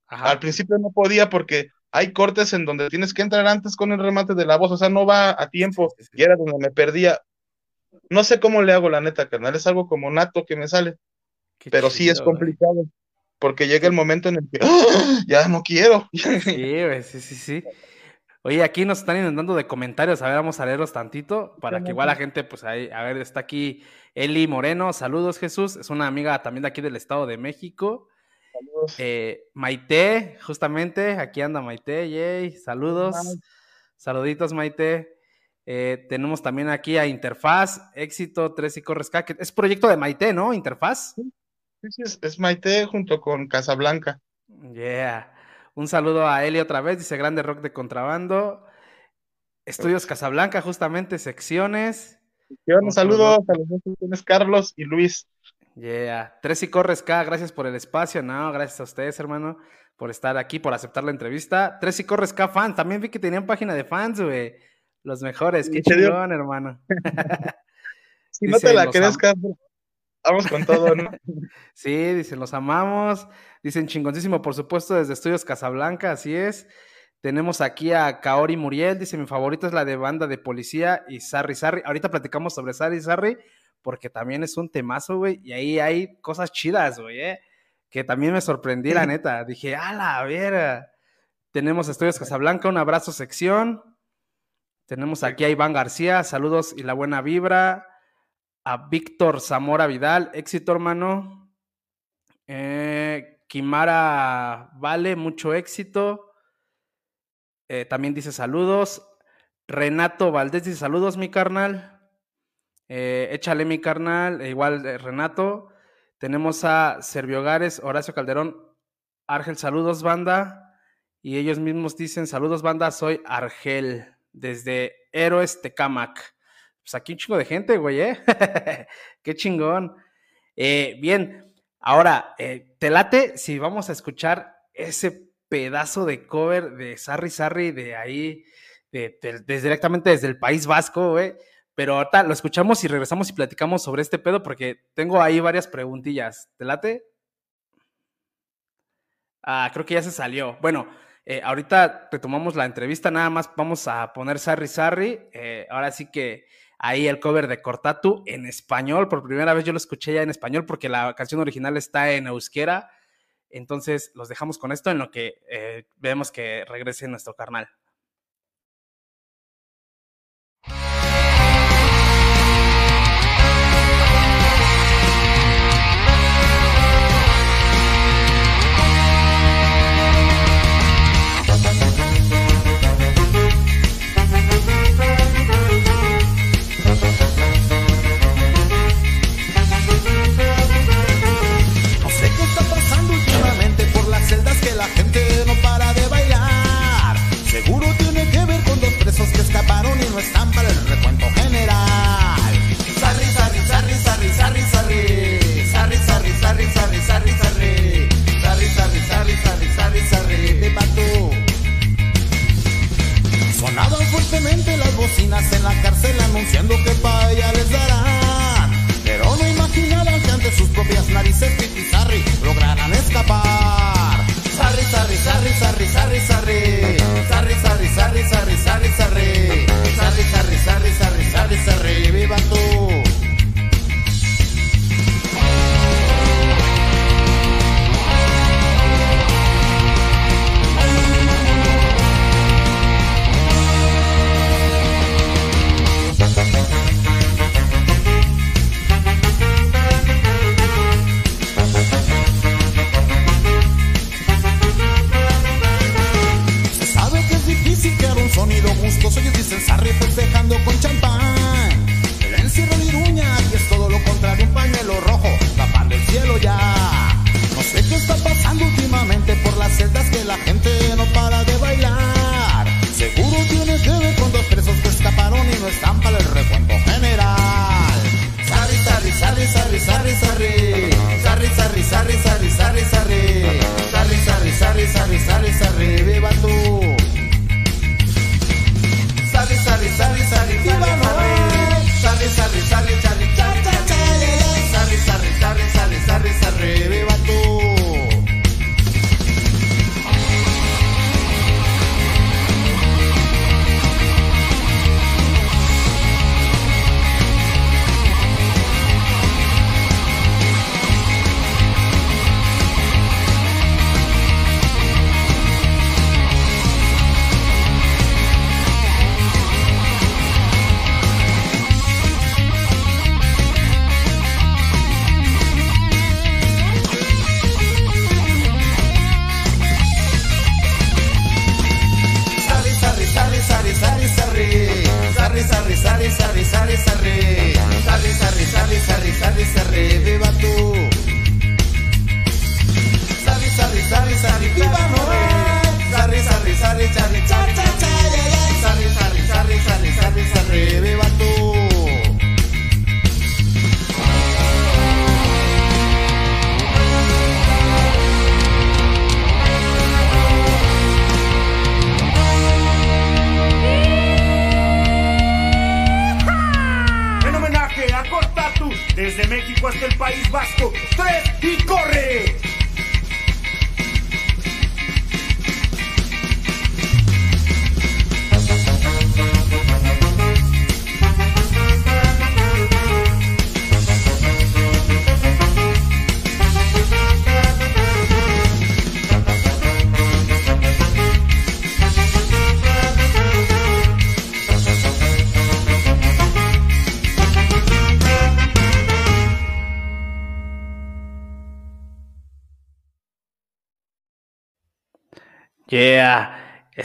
Al principio no podía porque hay cortes en donde tienes que entrar antes con el remate de la voz, o sea, no va a tiempo. Y era donde me perdía. No sé cómo le hago, la neta, carnal. Es algo como nato que me sale. Pero sí es chido, complicado. Porque llega el momento en el que ¡ah! ya no quiero. Sí, sí, sí, sí. Oye, aquí nos están inundando de comentarios. A ver, vamos a leerlos tantito para que igual la gente, pues ahí, a ver, está aquí Eli Moreno. Saludos, Jesús. Es una amiga también de aquí del Estado de México. Eh, Maite, justamente, aquí anda Maite, yay. Saludos. Saluditos, Maite. Eh, tenemos también aquí a Interfaz, Éxito, Tres y Corres que Es proyecto de Maite, ¿no? Interfaz. Sí, sí, es, es Maite junto con Casablanca. Yeah. Un saludo a Eli otra vez, dice Grande Rock de Contrabando. Estudios Casablanca, justamente, secciones. Un saludo a los dos secciones, Carlos y Luis. Yeah. Tres y Corres K, gracias por el espacio. No, gracias a ustedes, hermano, por estar aquí, por aceptar la entrevista. Tres y Corres K fans, también vi que tenían página de fans, güey. Los mejores, qué chingón, hermano. Si no te la crees, Carlos, vamos con todo, ¿no? Sí, dicen, los amamos. Dicen, chingoncísimo, por supuesto, desde Estudios Casablanca, así es. Tenemos aquí a Kaori Muriel, dice, mi favorita es la de Banda de Policía y Sarri Sarri. Ahorita platicamos sobre Sarri Sarri, porque también es un temazo, güey, y ahí hay cosas chidas, güey, ¿eh? Que también me sorprendí, la neta. Dije, a la vera. Tenemos Estudios Casablanca, un abrazo sección. Tenemos aquí a Iván García, saludos y la buena vibra. A Víctor Zamora Vidal, éxito, hermano. Eh, Kimara Vale, mucho éxito. Eh, también dice saludos. Renato Valdés dice saludos, mi carnal. Eh, échale, mi carnal. E igual, eh, Renato. Tenemos a Servio Gares, Horacio Calderón. Argel, saludos, banda. Y ellos mismos dicen saludos, banda. Soy Argel, desde Héroes Tecamac. Pues aquí un chingo de gente, güey, ¿eh? Qué chingón. Eh, bien, ahora, eh, ¿te late si vamos a escuchar ese pedazo de cover de Sarri Sarri de ahí, de, directamente desde el País Vasco, güey? Pero ahorita lo escuchamos y regresamos y platicamos sobre este pedo porque tengo ahí varias preguntillas. ¿Te late? Ah, creo que ya se salió. Bueno, eh, ahorita retomamos la entrevista, nada más vamos a poner Sarri Sarri. ahora sí que ahí el cover de Cortatu en español. Por primera vez yo lo escuché ya en español porque la canción original está en euskera. Entonces los dejamos con esto en lo que eh, vemos que regrese nuestro carnal.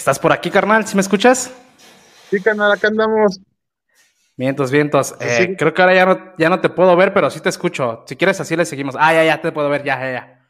¿Estás por aquí, carnal? ¿Sí me escuchas? Sí, carnal, acá andamos. Vientos, vientos. Eh, Sí. Creo que ahora ya no, ya no te puedo ver, pero sí te escucho. Si quieres, así le seguimos. Ah, ya, ya te puedo ver, ya, ya, ya.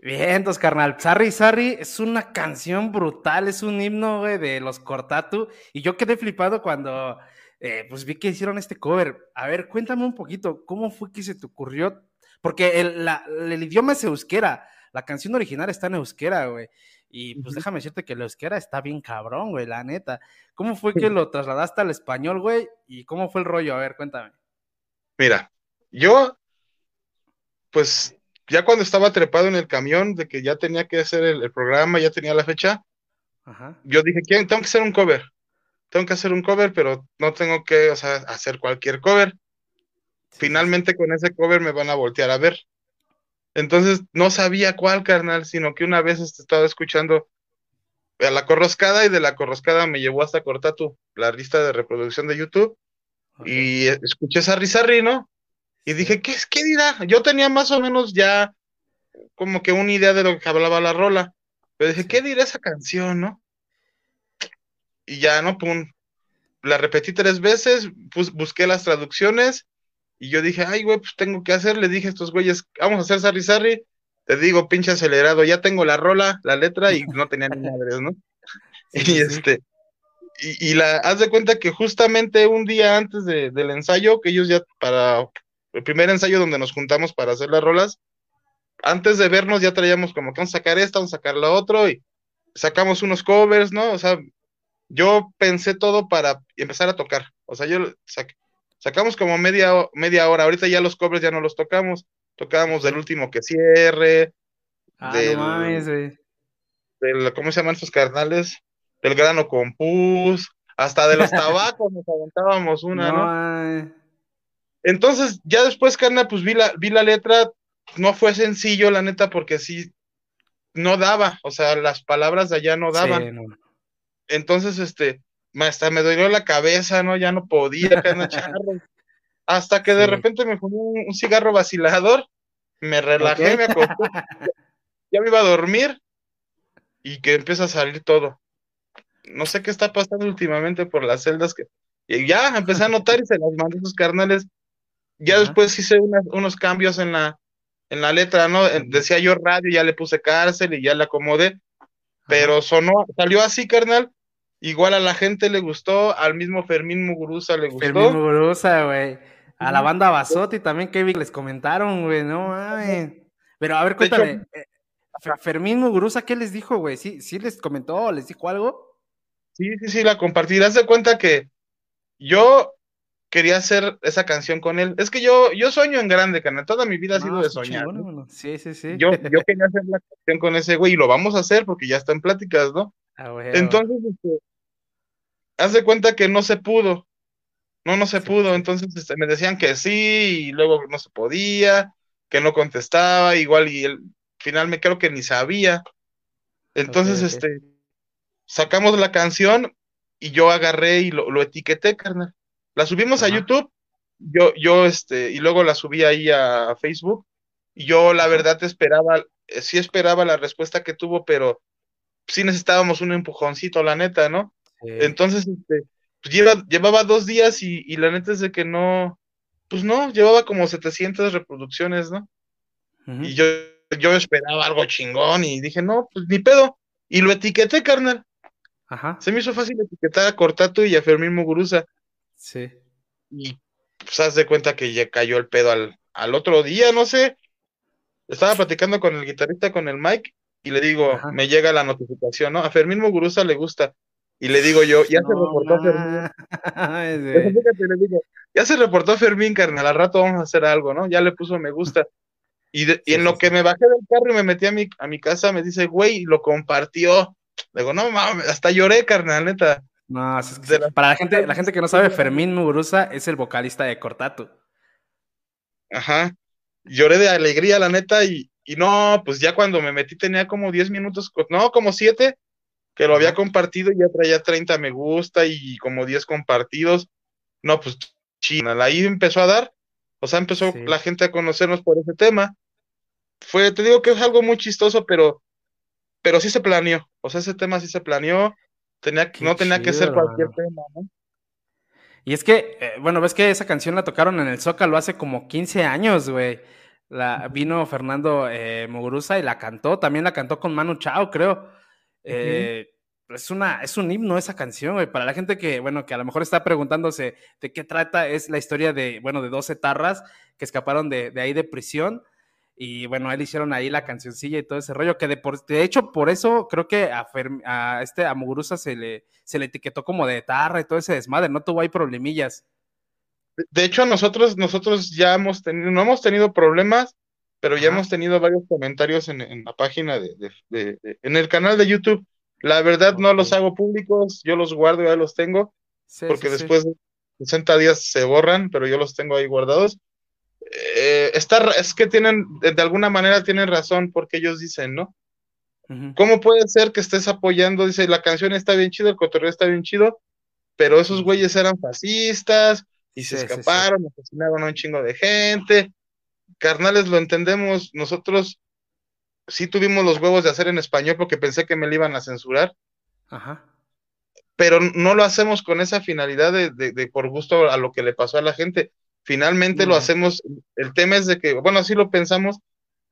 Vientos, carnal. Sarri Sarri es una canción brutal, es un himno, güey, de los Cortatu. Y yo quedé flipado cuando eh, pues vi que hicieron este cover. A ver, cuéntame un poquito, ¿cómo fue que se te ocurrió? Porque el, la- el idioma es euskera. La canción original está en euskera, güey. Y pues déjame decirte que el euskera está bien cabrón, güey, la neta. ¿Cómo fue que lo trasladaste al español, güey? ¿Y cómo fue el rollo? A ver, cuéntame. Mira, yo, pues, ya cuando estaba trepado en el camión, de que ya tenía que hacer el, el programa, ya tenía la fecha, Ajá. yo dije, ¿quién? Tengo que hacer un cover. Tengo que hacer un cover, pero no tengo que, o sea, hacer cualquier cover. Finalmente con ese cover me van a voltear a ver. Entonces no sabía cuál carnal, sino que una vez este, estaba escuchando a la corroscada y de la corroscada me llevó hasta Cortatu, la lista de reproducción de YouTube, y eh, escuché Sarri Sarri, ¿no? Y dije, ¿qué, es- ¿qué dirá? Yo tenía más o menos ya como que una idea de lo que hablaba la rola, pero dije, ¿qué dirá esa canción, no? Y ya, ¿no? Pum, la repetí tres veces, busqué las traducciones y yo dije, ay, güey, pues tengo que hacer. Le dije a estos güeyes, vamos a hacer Sarri Sarri. Te digo, pinche acelerado, ya tengo la rola, la letra y no tenía ni madres, ¿no? y este, y, y la, haz de cuenta que justamente un día antes de- del ensayo, que ellos ya para el primer ensayo donde nos juntamos para hacer las rolas, antes de vernos ya traíamos como que vamos a sacar esta, vamos a sacar la otra y sacamos unos covers, ¿no? O sea, yo pensé todo para empezar a tocar. O sea, yo sac- sacamos como media, media hora. Ahorita ya los covers ya no los tocamos. Tocábamos del último que cierre, Ah, del, no mames, güey. del- ¿cómo se llaman esos carnales? Del grano con pus, hasta de los tabacos nos aventábamos una, No, ¿no? Entonces, ya después, carnal, pues vi la, vi la letra, no fue sencillo, la neta, porque sí, no daba, o sea, las palabras de allá no daban. Sí, no. Entonces, este, hasta me dolió la cabeza, ¿no? Ya no podía. Hasta que de Sí. repente me fumé un, un cigarro vacilador, me relajé, me acosté, ya me iba a dormir y que empieza a salir todo. No sé qué está pasando últimamente por las celdas que y ya empecé a notar y se las mandé a sus carnales. Ya después hice unos cambios en la en la letra, ¿no? Eh, Decía yo radio, ya le puse cárcel y ya le acomodé, pero sonó, salió así, carnal. Igual a la gente le gustó, al mismo Fermín Muguruza le gustó. Fermín Muguruza, güey. A la banda Basotti también, Kevin, les comentaron, güey, no mames. Pero a ver, De hecho- cuéntame, eh, Fe- Fermín Muguruza, ¿qué les dijo, güey? ¿Sí, ¿Sí les comentó, les dijo algo? Sí, sí, sí, la compartí. Haz de cuenta que yo quería hacer esa canción con él. Es que yo, yo sueño en grande, carnal. Toda mi vida ha sido No, de soñar. chingón, ¿no? hermano. Sí, sí, sí. Yo, yo quería hacer la canción con ese güey y lo vamos a hacer porque ya está en pláticas, ¿no? Ah, güey, Entonces, este, haz de cuenta que no se pudo. No, no se pudo. Entonces, este, me decían que sí y luego no se podía, que no contestaba, igual y el final me creo que ni sabía. Entonces, este, sacamos la canción y yo agarré y lo, lo etiqueté, carnal. La subimos a YouTube, yo, yo, este, y luego la subí ahí a Facebook. Y yo, la verdad, esperaba, eh, sí esperaba la respuesta que tuvo, pero sí necesitábamos un empujoncito, la neta, ¿no? Entonces, este, pues lleva, llevaba dos días y, y la neta es de que no, pues no, llevaba como 700 reproducciones, ¿no? Y yo, yo esperaba algo chingón y dije, no, pues ni pedo. Y lo etiqueté, carnal. Ajá. Se me hizo fácil etiquetar a Cortato y a Fermín Muguruza. Sí. Y pues haz de cuenta que ya cayó el pedo al, al otro día, no sé. Estaba platicando con el guitarrista, con el Mike, y le digo, me llega la notificación, ¿no? A Fermín Muguruza le gusta. Y le digo yo, ya se reportó Fermín. Fíjate, le digo, ya se reportó Fermín, carnal, al rato vamos a hacer algo, ¿no? Ya le puso me gusta. Y, de- y en lo que me bajé del carro y me metí a mi, a mi casa, me dice, güey, lo compartió. Le digo, no mames, hasta lloré, carnal, neta. No, es que para la gente, la gente que no sabe, Fermín Muguruza es el vocalista de Cortatu. Ajá. Lloré de alegría, la neta, y, y no, pues ya cuando me metí tenía como 10 minutos, no, como 7, que lo había compartido y ya traía 30 me gusta y como 10 compartidos. No, pues china, ahí empezó a dar, o sea, empezó la gente a conocernos por ese tema. Fue, te digo que es algo muy chistoso, pero, pero sí se planeó, o sea, ese tema sí se planeó, tenía, no tenía que ser cualquier tema, ¿no? Y es que, eh, bueno, ves que esa canción la tocaron en el Zócalo hace como 15 años, güey. La, vino Fernando eh, Muguruza y la cantó, también la cantó con Manu Chao, creo. Eh, es, una, es un himno esa canción, güey. Para la gente que, bueno, que a lo mejor está preguntándose de qué trata, es la historia de, bueno, de dos etarras que escaparon de, de ahí de prisión. Y bueno, él hicieron ahí la cancioncilla y todo ese rollo, que de, por- de hecho por eso creo que a, este a Muguruza se le, se le etiquetó como de etarra y todo ese desmadre, no tuvo ahí problemillas. De- De hecho, nosotros, nosotros ya hemos tenido, no hemos tenido problemas, pero ya hemos tenido varios comentarios en, en la página de, de- de- de- en el canal de YouTube. La verdad no los hago públicos, yo los guardo, ya los tengo, Sí, porque sí, sí. después de 60 días se borran, pero yo los tengo ahí guardados. Eh, está, es que tienen, de, alguna manera tienen razón porque ellos dicen, ¿no? ¿Cómo puede ser que estés apoyando? Dice, la canción está bien chido, el cotorreo está bien chido, pero esos güeyes eran fascistas y se escaparon, asesinaron a un chingo de gente. Carnales, lo entendemos, nosotros sí tuvimos los huevos de hacer en español porque pensé que me lo iban a censurar, Ajá. pero no lo hacemos con esa finalidad de, de- de por gusto a lo que le pasó a la gente. Finalmente lo hacemos, el tema es de que, bueno, así lo pensamos,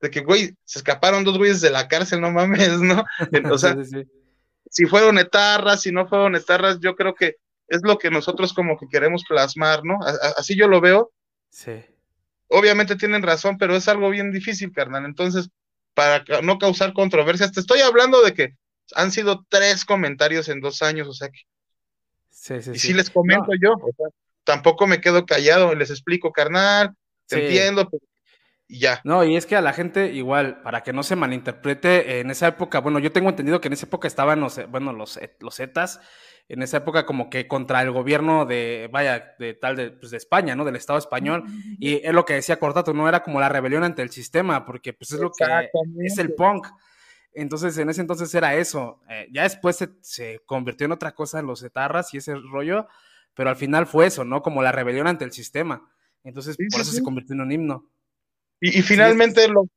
de que, güey, se escaparon dos güeyes de la cárcel, no mames, ¿no? O sea, Sí, sí, sí. si fueron etarras, si no fueron etarras, yo creo que es lo que nosotros como que queremos plasmar, ¿no? A- a- así yo lo veo. Sí. Obviamente tienen razón, pero es algo bien difícil, carnal. Entonces, para no causar controversias, te estoy hablando de que han sido tres comentarios en dos años, o sea que, Sí, sí, y sí. si les comento No, yo, o sea, tampoco me quedo callado, les explico, carnal, te Sí. entiendo, pero- y ya. No, y es que a la gente igual, para que no se malinterprete, en esa época, bueno, yo tengo entendido que en esa época estaban los, eh, bueno, los, eh, los Zetas, en esa época como que contra el gobierno de, vaya, de tal, de, pues de España, ¿no? Del Estado español, y es lo que decía Cortato, no era como la rebelión ante el sistema, porque pues es lo que es el punk. Entonces, en ese entonces era eso. Eh, ya después se, se convirtió en otra cosa los etarras y ese rollo, pero al final fue eso, ¿no? Como la rebelión ante el sistema. Entonces, por eso sí. se convirtió en un himno. Y, y finalmente lo,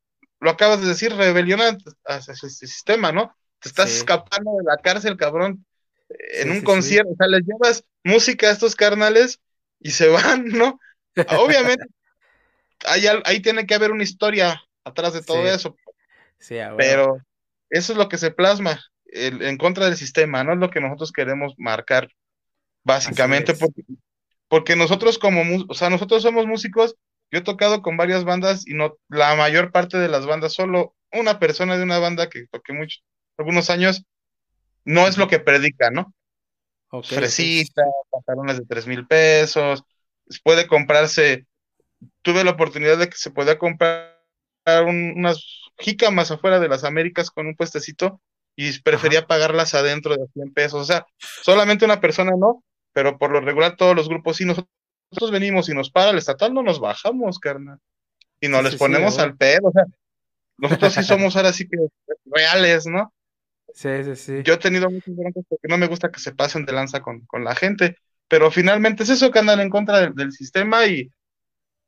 lo acabas de decir, rebelión hacia el sistema, ¿no? Te estás escapando de la cárcel, cabrón, en Sí, un sí, concierto, o sea, les llevas música a estos carnales y se van, ¿no? Obviamente, ahí, ahí tiene que haber una historia atrás de todo eso, Sí, a huevo. pero eso es lo que se plasma el- en contra del sistema, no es lo que nosotros queremos marcar, básicamente, porque, porque nosotros como, o sea, nosotros somos músicos, yo he tocado con varias bandas y no, la mayor parte de las bandas, solo una persona de una banda que toqué mucho, algunos años, no es lo que predica, ¿no? Ok, ok. Fresita, pantalones de tres mil pesos, puede comprarse, tuve la oportunidad de que se podía comprar un- unas jícamas afuera de las Américas con un puestecito y prefería pagarlas adentro de 100 pesos, o sea, solamente una persona no, pero por lo regular todos los grupos sí, nosotros nosotros venimos y nos para el estatal, no nos bajamos, carnal, y nos Sí, les sí, ponemos al pedo, o sea, nosotros sí somos ahora sí que reales, ¿no? Sí, sí, sí. Yo he tenido muchos broncos porque no me gusta que se pasen de lanza con, con la gente, pero finalmente es eso, canal en contra del, del sistema y,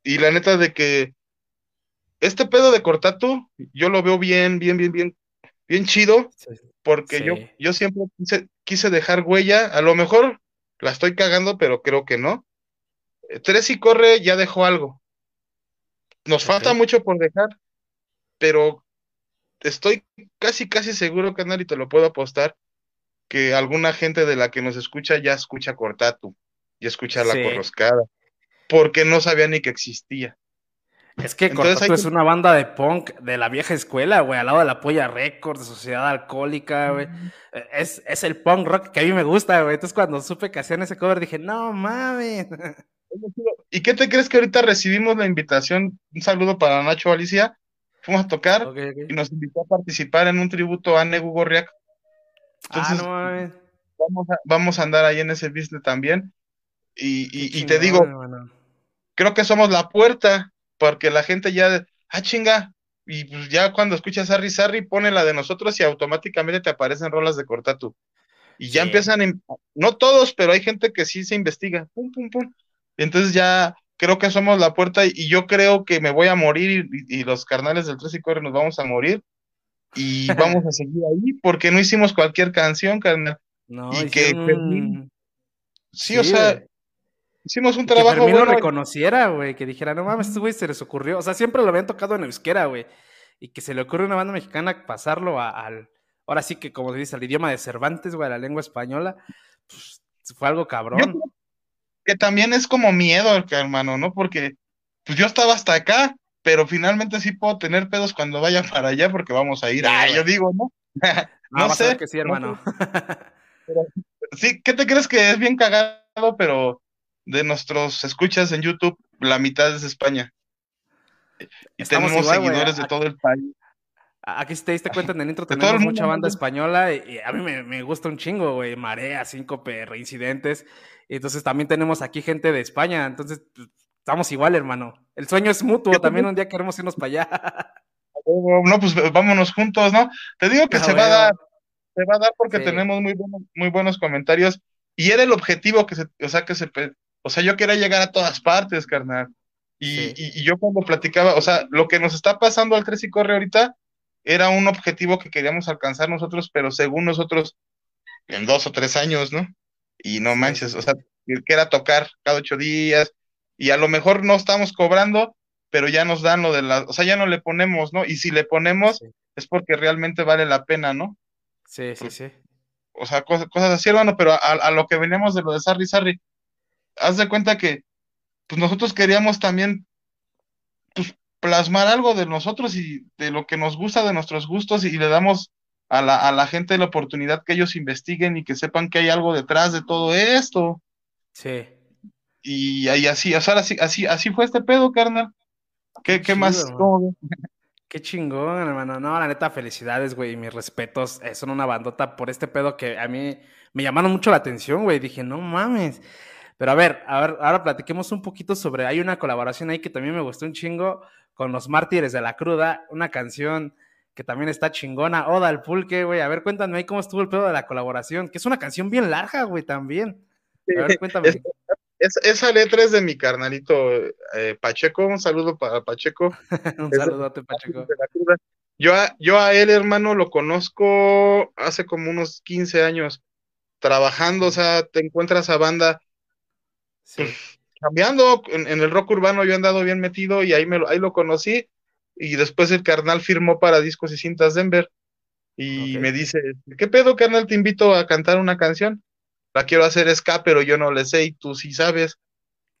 y la neta de que este pedo de Cortatu, yo lo veo bien, bien, bien, bien, bien chido, porque Sí. yo, yo siempre quise, quise dejar huella, a lo mejor la estoy cagando, pero creo que no. eh, Tres y Corre ya dejó algo. Nos falta mucho por dejar, pero estoy casi, casi seguro, canal, y te lo puedo apostar, que alguna gente de la que nos escucha ya escucha Cortatu, y escucha La Sí. Corroscada, porque no sabía ni que existía. Es que Entonces Cortatu hay es una banda de punk de la vieja escuela, güey, al lado de la Polla Records, de Sociedad Alcohólica, güey. Eh, Es, es el punk rock que a mí me gusta, güey. Entonces cuando supe que hacían ese cover dije, no mames. ¿Y qué te crees que ahorita recibimos la invitación? Un saludo para Nacho Alicia. Fuimos a tocar y nos invitó a participar en un tributo a Negu Gorriak. Entonces, ah, no mames. vamos, a, vamos a andar ahí en ese business también. Y, y- y te digo, hermano. creo que somos la puerta, porque la gente ya, ah, chinga, y pues ya cuando escuchas Sarri Sarri, pone la de nosotros y automáticamente te aparecen rolas de Cortatu. Y ya Sí. empiezan, no todos, pero hay gente que sí se investiga, pum, pum, pum. Entonces ya creo que somos la puerta y, y yo creo que me voy a morir y, y los carnales del Tres y Corre nos vamos a morir y vamos a seguir ahí porque no hicimos cualquier canción, carnal. No, y que un- sí, o sea, hicimos un que trabajo lo bueno. reconociera, güey, que dijera, no mames, este güey se les ocurrió, o sea, siempre lo habían tocado en euskera, güey, y que se le ocurre a una banda mexicana pasarlo a- al, ahora sí que como se dice, al idioma de Cervantes, güey, a la lengua española, pues, fue algo Yo cabrón. creo que también es como miedo, hermano, ¿no? Porque pues yo estaba hasta acá, pero finalmente sí puedo tener pedos cuando vaya para allá porque vamos a ir. Sí, Ah, yo digo, ¿no? Ah, no sé. que sí, no hermano. Sí, ¿qué te crees que es bien cagado? Pero de nuestros escuchas en YouTube, la mitad es España. Y Estamos tenemos igual, seguidores de a- todo el país. Aquí si te diste cuenta en el intro, tenemos el mucha banda española y, a mí me, me gusta un chingo, güey. Marea, Síncope, Reincidentes. Entonces también tenemos aquí gente de España. Entonces, pues, estamos igual, hermano. El sueño es mutuo. También un día queremos irnos para allá. No, pues vámonos juntos, ¿no? Te digo que se va a dar, se va a dar porque Sí. tenemos muy buenos, muy buenos comentarios. Y era el objetivo que se, o sea, que se, o sea, yo quería llegar a todas partes, carnal. Y, y- y yo cuando platicaba, o sea, lo que nos está pasando al Tres y Corre ahorita era un objetivo que queríamos alcanzar nosotros, pero según nosotros, en dos o tres años, ¿no? Y no manches, o sea, que era tocar cada ocho días, y a lo mejor no estamos cobrando, pero ya nos dan lo de la, o sea, ya no le ponemos, ¿no? Y si le ponemos, es porque realmente vale la pena, ¿no? Sí, sí, sí. O sea, cosas, cosas así, hermano, pero a, a lo que veníamos de lo de Sarri Sarri, haz de cuenta que pues nosotros queríamos también plasmar algo de nosotros y de lo que nos gusta, de nuestros gustos, y le damos a la, a la gente la oportunidad que ellos investiguen y que sepan que hay algo detrás de todo esto. Sí. Y, y así, o sea, así, así, así fue este pedo, carnal. ¿Qué, qué chido, más? Qué chingón, hermano. No, la neta, felicidades, güey. Mis respetos. Eh, son una bandota por este pedo que a mí me llamaron mucho la atención, güey. Dije, no mames. Pero a ver, a ver, ahora platiquemos un poquito sobre. Hay una colaboración ahí que también me gustó un chingo con los Mártires de la Cruda. Una canción que también está chingona. Oda al pulque, güey. A ver, cuéntame ahí cómo estuvo el pedo de la colaboración. Que es una canción bien larga, güey, también. A ver, cuéntame. Es- es- esa letra es de mi carnalito eh, Pacheco. Un saludo para Pacheco. un saludote, Pacheco. de la cruda. Yo a, yo a él, hermano, lo conozco hace como unos 15 años trabajando, o sea, te encuentras a banda pues, cambiando en, en el rock urbano, yo andado bien metido y ahí, me, lo- ahí lo conocí y después el carnal firmó para Discos y Cintas Denver y me dice, ¿qué pedo, carnal? Te invito a cantar una canción. La quiero hacer ska, pero yo no le sé y tú sí sabes.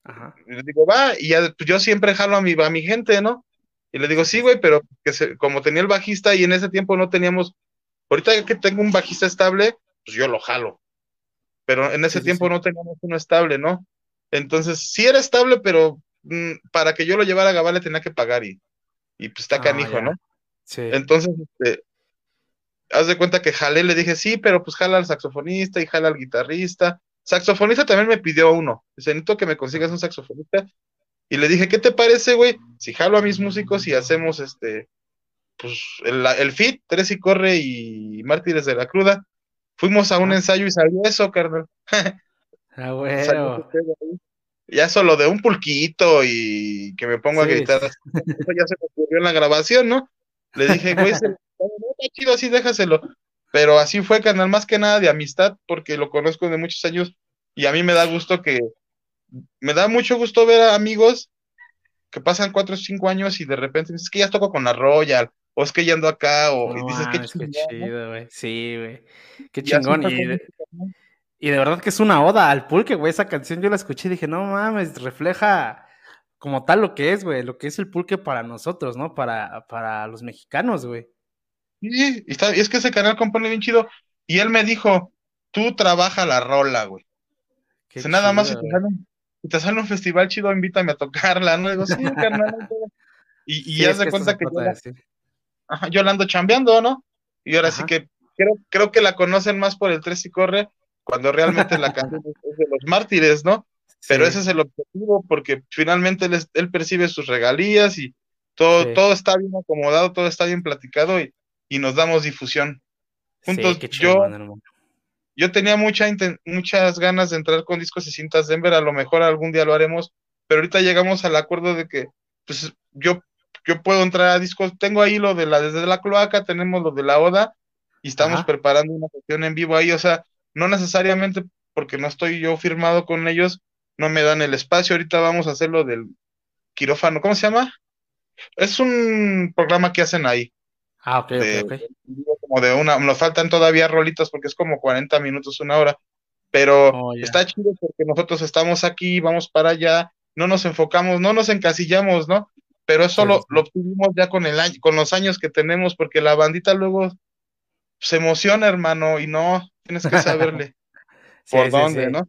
Ajá. Y le digo, va, y ya, pues, yo siempre jalo a mi, a mi gente, ¿no? Y le digo, sí, güey, pero que se- como tenía el bajista y en ese tiempo no teníamos, ahorita que tengo un bajista estable, pues yo lo jalo. Pero en ese tiempo no teníamos uno estable, ¿no? Entonces, sí era estable, pero mm, para que yo lo llevara a Gabá le tenía que pagar y, y pues está Ah, canijo. ¿no? Sí. Entonces, este, haz de cuenta que jalé, le dije, sí, pero pues jala al saxofonista y jala al guitarrista. Saxofonista también me pidió uno. Dice, necesito que me consigas un saxofonista. Y le dije, ¿qué te parece, güey? Si jalo a mis músicos y hacemos este, pues, el, el fit, Tres y Corre y Mártires de la Cruda. Fuimos a un ensayo y salió eso, carnal. Ah, ahí. Ya solo de un pulquito y que me pongo a gritar. Eso ya se me ocurrió en la grabación, ¿no? Le dije, güey, se- está chido así, déjaselo. Pero así fue, canal, más que nada de amistad, porque lo conozco de muchos años y a mí me da gusto que, me da mucho gusto ver a amigos que pasan cuatro o cinco años y de repente dices que ya toco con la Royal, o es que ya ando acá, o y No dices que chido, güey. Sí, güey. Qué Y chingón. Y y de verdad que es una oda al pulque, güey. Esa canción yo la escuché y dije, no mames, refleja como tal lo que es, güey. Lo que es el pulque para nosotros, ¿no? Para, para los mexicanos, güey. Sí, y, está, y es que ese canal compone bien chido. Y él me dijo, tú trabaja la rola, güey. Qué O sea, nada más si te, sale, un- si te sale un festival chido, invítame a tocarla, ¿no? Digo, sí, carnal. no hay pedo". Y, y Sí, haz de que cuenta que yo la, ajá, yo la ando chambeando, ¿no? Y ahora sí que creo, creo que la conocen más por el Tres y Corre, cuando realmente la canción es de los mártires, ¿no? Pero Sí. ese es el objetivo, porque finalmente él, es- él percibe sus regalías y todo, Sí. todo está bien acomodado, todo está bien platicado y, y nos damos difusión. Juntos, Sí, qué yo, yo tenía mucha muchas ganas de entrar con discos y cintas Denver, a lo mejor algún día lo haremos, pero ahorita llegamos al acuerdo de que pues yo, yo puedo entrar a discos, tengo ahí lo de la desde la cloaca, tenemos lo de la Oda y estamos Ajá. preparando una sesión en vivo ahí, o sea, no necesariamente porque no estoy yo firmado con ellos, no me dan el espacio, ahorita vamos a hacer lo del quirófano, ¿cómo se llama? Es un programa que hacen ahí Ah, ok, de- ok, ok. como de una, nos faltan todavía rolitas porque es como 40 minutos, una hora, pero Oh, está chido porque nosotros estamos aquí, vamos para allá, no nos enfocamos, no nos encasillamos, ¿no? Pero eso Sí, lo, sí. lo obtuvimos ya con el año, con los años que tenemos, porque la bandita luego se emociona, hermano, y no, tienes que saberle por sí, dónde, sí. ¿no?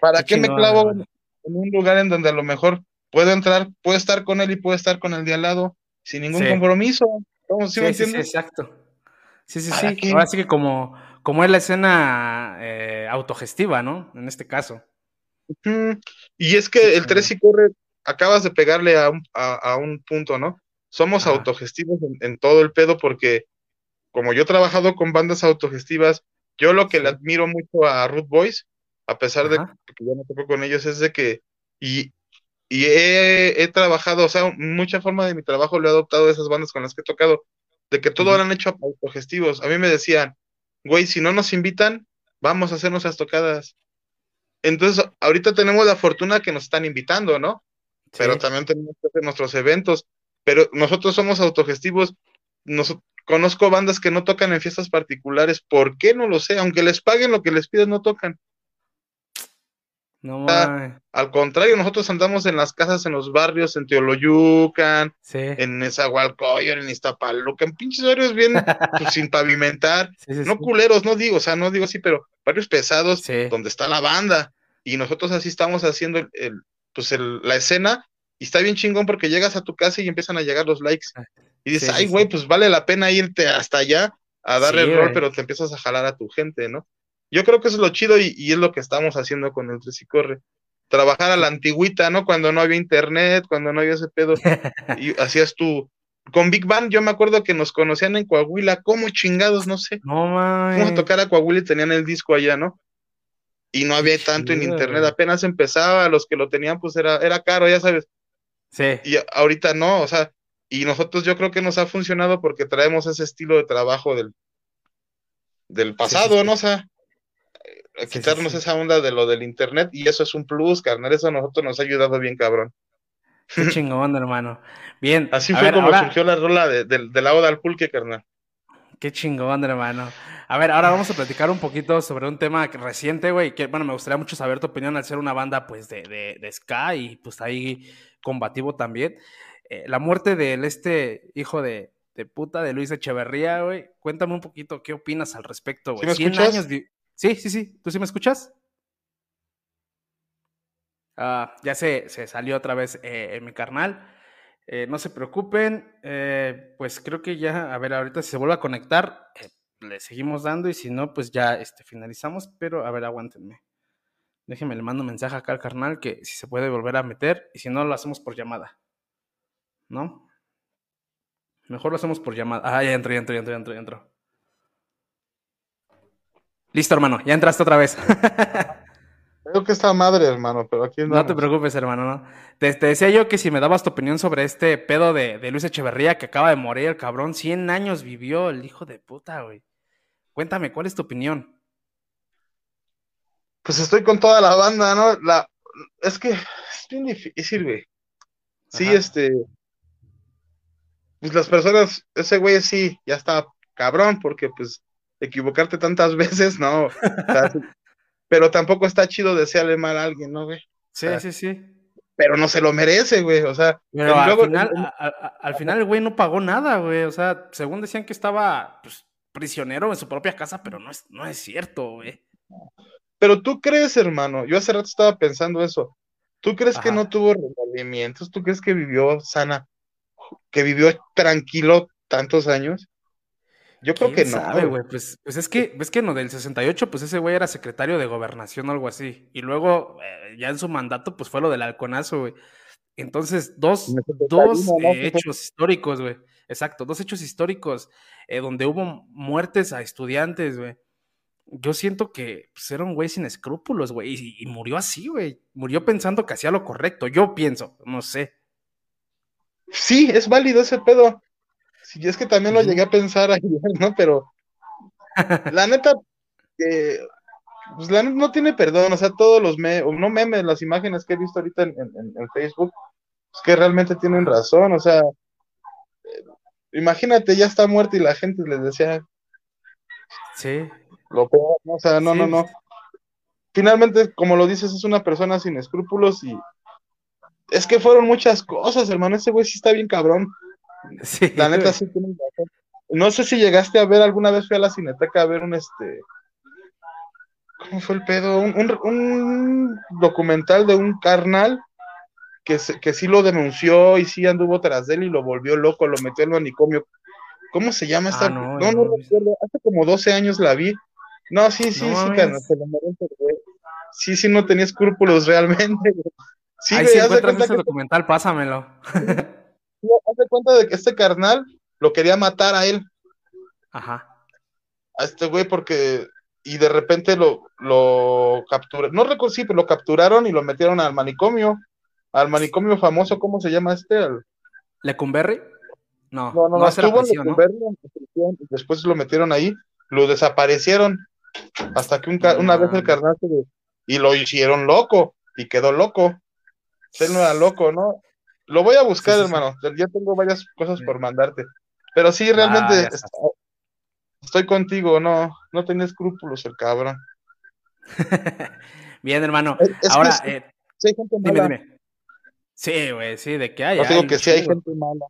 ¿Para Qué qué me clavo en, un lugar en donde a lo mejor puedo entrar, puedo estar con él y puedo estar con el de al lado sin ningún compromiso? ¿Cómo, sí me entiendes? exacto. Sí, sí, ¿Para sí. qué? Ahora sí que como, como es la escena eh, autogestiva, ¿no? En este caso. Y es que el 3 y corre, acabas de pegarle a un, a, a un punto, ¿no? Somos autogestivos en, en todo el pedo porque como yo he trabajado con bandas autogestivas, yo lo que le admiro mucho a Root Boys, a pesar de que ya no toco con ellos, es de que, y, y he, he trabajado, o sea, mucha forma de mi trabajo lo he adoptado de esas bandas con las que he tocado, de que todo lo han hecho autogestivos. A mí me decían, güey, si no nos invitan, vamos a hacer nuestras tocadas. Entonces, ahorita tenemos la fortuna que nos están invitando, ¿no? Pero también tenemos que hacer nuestros eventos. Pero nosotros somos autogestivos. Nos, conozco bandas que no tocan en fiestas particulares. ¿Por qué? No lo sé. Aunque les paguen lo que les piden, no tocan. No Ah. Al contrario, nosotros andamos en las casas, en los barrios, en Teoloyucan, Sí. en Nezahualcóyotl, en Iztapaluca, en pinches barrios bien pues, sin pavimentar. Sí, sí, no culeros, no digo, o sea, no digo así, pero barrios pesados donde está la banda. Y nosotros así estamos haciendo el, el- pues el- la escena y está bien chingón porque llegas a tu casa y empiezan a llegar los likes. Y dices, Sí, ay, sí. güey, pues vale la pena irte hasta allá a darle el rol, pero te empiezas a jalar a tu gente, ¿no? Yo creo que eso es lo chido y, y es lo que estamos haciendo con el Tres y Corre. Trabajar a la antigüita, ¿no? Cuando no había internet, cuando no había ese pedo. y hacías tu. Con Big Bang, yo me acuerdo que nos conocían en Coahuila, ¿cómo chingados? No sé. No Fuimos a mames. tocar a Coahuila y tenían el disco allá, ¿no? Y no había tanto en internet, apenas empezaba, los que lo tenían, pues era, era caro, ya sabes. Sí. Y ahorita no, o sea, y nosotros yo creo que nos ha funcionado porque traemos ese estilo de trabajo del, del pasado, sí. ¿no? O sea, eh, quitarnos esa onda de lo del internet y eso es un plus, carnal, eso a nosotros nos ha ayudado bien, cabrón. Qué chingón, hermano. Bien. Así fue ver, como ahora- surgió la rola de, de, de la Oda al Pulque, carnal. Qué chingón, hermano. A ver, ahora vamos a platicar un poquito sobre un tema reciente, güey, que, bueno, me gustaría mucho saber tu opinión al ser una banda, pues, de, de, de ska y, pues, ahí combativo también. Eh, la muerte del este hijo de, de puta de Luis Echeverría, güey. Cuéntame un poquito qué opinas al respecto, güey. me 100 escuchas? años Sí, sí, sí. ¿Tú sí me escuchas? Ah, ya se, se salió otra vez eh, mi carnal. Eh, no se preocupen, pues creo que ya, a ver, ahorita si se vuelve a conectar, le seguimos dando y si no, pues ya este, finalizamos, pero a ver, aguántenme. Déjenme, le mando un mensaje acá al carnal que si se puede volver a meter y si no, lo hacemos por llamada. ¿No? Mejor lo hacemos por llamada. Ah, ya entró, ya entró, ya entró, ya entró, ya entró. Listo, hermano, ya entraste otra vez. Creo que está madre, hermano, pero aquí No te preocupes, hermano, ¿no? Te, te decía yo que si me dabas tu opinión sobre este pedo de, de Luis Echeverría que acaba de morir, el cabrón, 100 años vivió el hijo de puta, güey. Cuéntame, ¿cuál es tu opinión? Pues estoy con toda la banda, ¿no? La, es que es bien difícil, güey. Sí, Ajá. este. Pues las personas, ese güey sí, ya está cabrón, porque pues equivocarte tantas veces, no. o sea, sí, pero tampoco está chido desearle mal a alguien, ¿no, güey? Sí, O sea, sí, sí. Pero no se lo merece, güey. O sea, Pero al luego- final, a- a- al final el güey no pagó nada, güey. O sea, según decían que estaba pues, prisionero en su propia casa, pero no es, no es cierto, güey. Pero tú crees, hermano, yo hace rato estaba pensando eso. ¿Tú crees que no tuvo remordimientos? ¿Tú crees que vivió sana, que vivió tranquilo tantos años? Yo creo que ¿Quién no. sabe, güey? Pues, pues es que, ves que en lo del 68, pues ese güey era secretario de gobernación o algo así. Y luego, eh, ya en su mandato, pues fue lo del halconazo, güey. Entonces, dos, En el 71, dos ¿no? eh, hechos históricos, güey. Exacto, dos hechos históricos eh, donde hubo muertes a estudiantes, güey. Yo siento que pues, era un güey sin escrúpulos, güey. Y, y murió así, güey. Murió pensando que hacía lo correcto. Yo pienso, no sé. Sí, es válido ese pedo. Sí, es que también lo llegué a pensar ayer, ¿no? Pero la neta, eh, pues la neta no tiene perdón, o sea, todos los memes, no memes, las imágenes que he visto ahorita en, en- en Facebook, es que realmente tienen razón, o sea, eh, imagínate, ya está muerto y la gente les decía Sí. lo peor, ¿no? O sea, no, Sí. no, no. Finalmente, como lo dices, es una persona sin escrúpulos y es que fueron muchas cosas, hermano, ese güey sí está bien cabrón. Sí, La neta güey. sí tiene. No sé si llegaste a ver alguna vez fui a la cineteca a ver un este ¿cómo fue el pedo? Un, un- un documental de un carnal que, se- que sí lo denunció y sí anduvo tras de él y lo volvió loco, lo metió al manicomio. ¿Cómo se llama esta? Ah, no, no, no no lo recuerdo. Hace como 12 años la vi. No, sí, sí, sí, carnal, se lo merece, güey. Sí, sí, no tenía escrúpulos realmente. güey. Sí, Ahí si encuentras cuenta ese que documental, pásamelo. Haz de cuenta de que este carnal lo quería matar a él, Ajá. a este güey, porque, y de repente lo, lo capturaron, no recuerdo, sí, pero lo capturaron y lo metieron al manicomio, al manicomio famoso, ¿cómo se llama este? Al- ¿Lecumberri? No, no, no, no, estuvo en ¿no? Después lo metieron ahí, lo desaparecieron, hasta que un No una vez el mames. carnal se, y lo hicieron loco, y quedó loco, no era loco, ¿no? Lo voy a buscar, Sí, hermano. Ya tengo varias cosas por mandarte. Pero sí, realmente Ah, est- estoy contigo, no, no tenía escrúpulos el cabrón. Bien, hermano. Es- es que Ahora, eh, sí hay gente dime, mala. dime. Sí, güey, sí, de que hay. Hay digo que sí hay gente mala.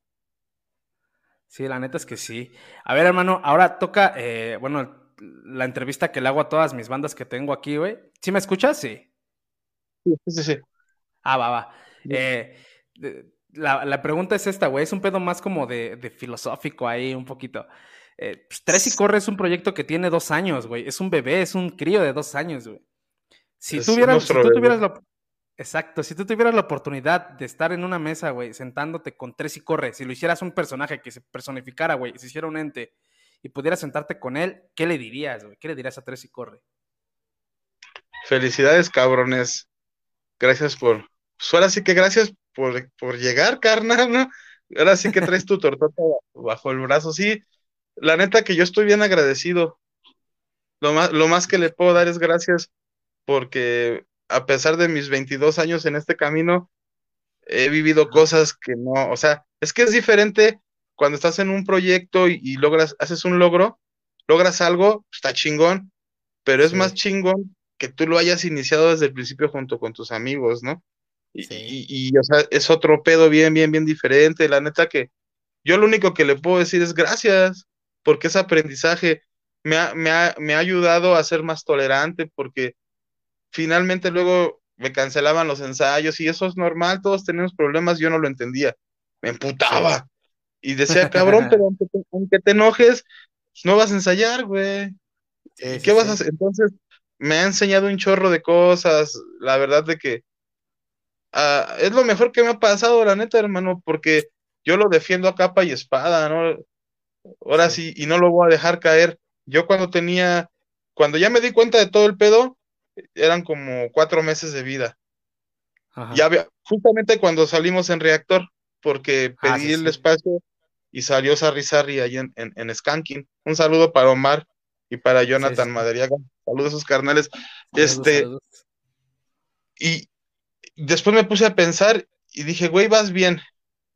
Sí, la neta es que sí. A ver, hermano, ahora toca, eh, bueno, la entrevista que le hago a todas mis bandas que tengo aquí, güey. ¿Sí me escuchas? Sí. Sí, sí, sí. Ah, va, va. Eh, la, la pregunta es esta, güey. Es un pedo más como de, de filosófico ahí, un poquito. Eh, pues, Tres y Corre es un proyecto que tiene dos años, güey. Es un bebé, es un crío de dos años, güey. Si, tuvieras, si tú tuvieras la... Exacto, si tú tuvieras la oportunidad de estar en una mesa, güey, sentándote con Tres y Corre, si lo hicieras un personaje que se personificara, güey, se hiciera un ente y pudieras sentarte con él, ¿qué le dirías, güey? ¿Qué le dirías a Tres y Corre? Felicidades, cabrones. Gracias por. Pues ahora sí que gracias por, por llegar, carnal, ¿no? Ahora sí que traes tu tortota bajo el brazo. Sí, la neta que yo estoy bien agradecido. Lo más, lo más que le puedo dar es gracias porque a pesar de mis 22 años en este camino, he vivido cosas que no, o sea, es que es diferente cuando estás en un proyecto y, y logras, haces un logro, logras algo, está chingón, pero es Sí. más chingón que tú lo hayas iniciado desde el principio junto con tus amigos, ¿no? Y, y- y, o sea, es otro pedo bien, bien, bien diferente. La neta que yo lo único que le puedo decir es gracias, porque ese aprendizaje me ha, me ha, me ha ayudado a ser más tolerante, porque finalmente luego me cancelaban los ensayos y eso es normal, todos tenemos problemas, yo no lo entendía, me emputaba y decía, cabrón, pero aunque te, aunque te enojes, no vas a ensayar, güey. ¿Y qué vas a hacer? Entonces, me ha enseñado un chorro de cosas, la verdad de que ah, es lo mejor que me ha pasado, la neta, hermano, porque yo lo defiendo a capa y espada, ¿no? Ahora sí, y no lo voy a dejar caer. Yo cuando tenía, cuando ya me di cuenta de todo el pedo, eran como cuatro meses de vida. Ya había, justamente cuando salimos en reactor, porque pedí Ah, sí, el sí. espacio y salió Sarri Sarri ahí en, en, en Skanking. Un saludo para Omar y para Jonathan sí. Madariaga. Saludos a esos carnales. Saludos, este, saludos. y después me puse a pensar y dije, güey, vas bien,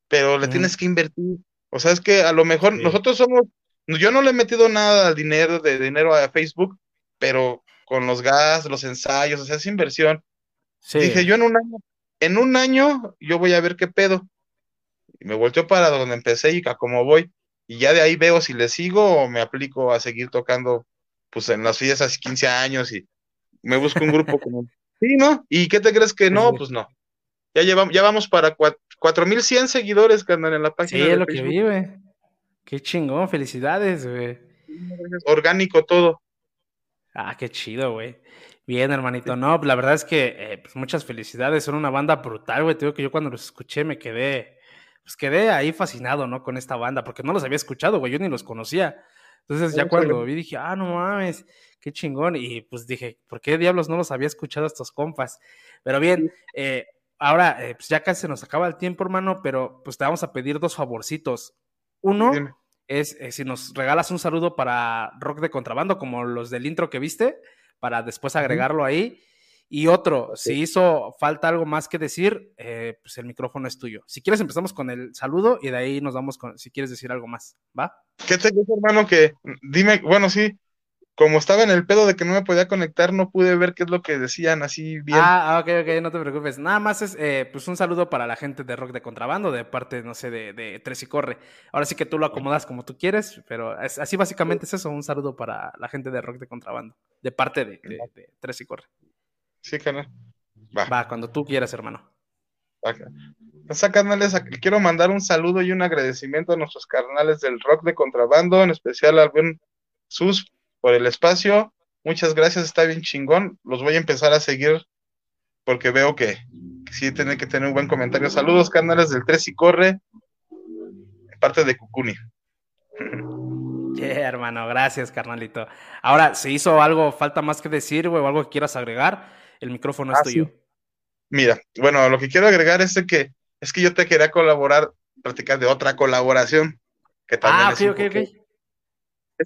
pero le tienes que invertir. O sea, es que a lo mejor nosotros somos, yo no le he metido nada al dinero, de dinero a Facebook, pero con los gas, los ensayos, o sea, es inversión. Dije, yo en un año, en un año, yo voy a ver qué pedo. Y me volteó para donde empecé y a cómo voy. Y ya de ahí veo si le sigo o me aplico a seguir tocando, pues en las fiestas 15 años y me busco un grupo como, sí, ¿no? ¿Y qué te crees que no? Pues no. Ya llevamos, ya vamos para 4100 seguidores que andan en la página. Sí, es lo que vive. Qué chingón, felicidades, güey. Orgánico todo. Ah, qué chido, güey. Bien, hermanito. No, la verdad es que eh, pues muchas felicidades. Son una banda brutal, güey. Te digo que yo cuando los escuché me quedé, pues quedé ahí fascinado, ¿no? Con esta banda, porque no los había escuchado, güey. Yo ni los conocía. Entonces ya cuando vi dije, ah, no mames, qué chingón. Y pues dije, ¿por qué diablos no los había escuchado estos compas? Pero bien, eh, ahora eh, pues ya casi se nos acaba el tiempo, hermano, pero pues te vamos a pedir dos favorcitos. Uno es eh, si nos regalas un saludo para rock de contrabando, como los del intro que viste, para después agregarlo ahí. Y otro, si hizo falta algo más que decir, eh, pues el micrófono es tuyo. Si quieres, empezamos con el saludo y de ahí nos vamos con, si quieres decir algo más, ¿va? ¿Qué te dice, hermano? Que dime, bueno, sí, como estaba en el pedo de que no me podía conectar, no pude ver qué es lo que decían así bien. Ah, ok, ok, no te preocupes. Nada más es eh, pues un saludo para la gente de Rock de Contrabando, de parte, no sé, de, de Tres y Corre. Ahora sí que tú lo acomodas como tú quieres, pero así básicamente es eso, un saludo para la gente de Rock de Contrabando, de parte de, Tres y Corre. Sí, canal. Va. Va, cuando tú quieras, hermano. Esa carnales, quiero mandar un saludo y un agradecimiento a nuestros carnales del rock de contrabando, en especial al buen Sus por el espacio. Muchas gracias, está bien chingón. Los voy a empezar a seguir porque veo que, sí tiene que tener un buen comentario. Saludos, canales del 3 y corre, parte de Cucuni. Yeah, hermano, gracias, carnalito. Ahora, si hizo algo, falta más que decir, güey, o algo que quieras agregar, el micrófono es ah, tuyo. Mira, bueno, lo que quiero agregar es que es que yo te quería colaborar, practicar de otra colaboración. Que también ah, ok, ok, ok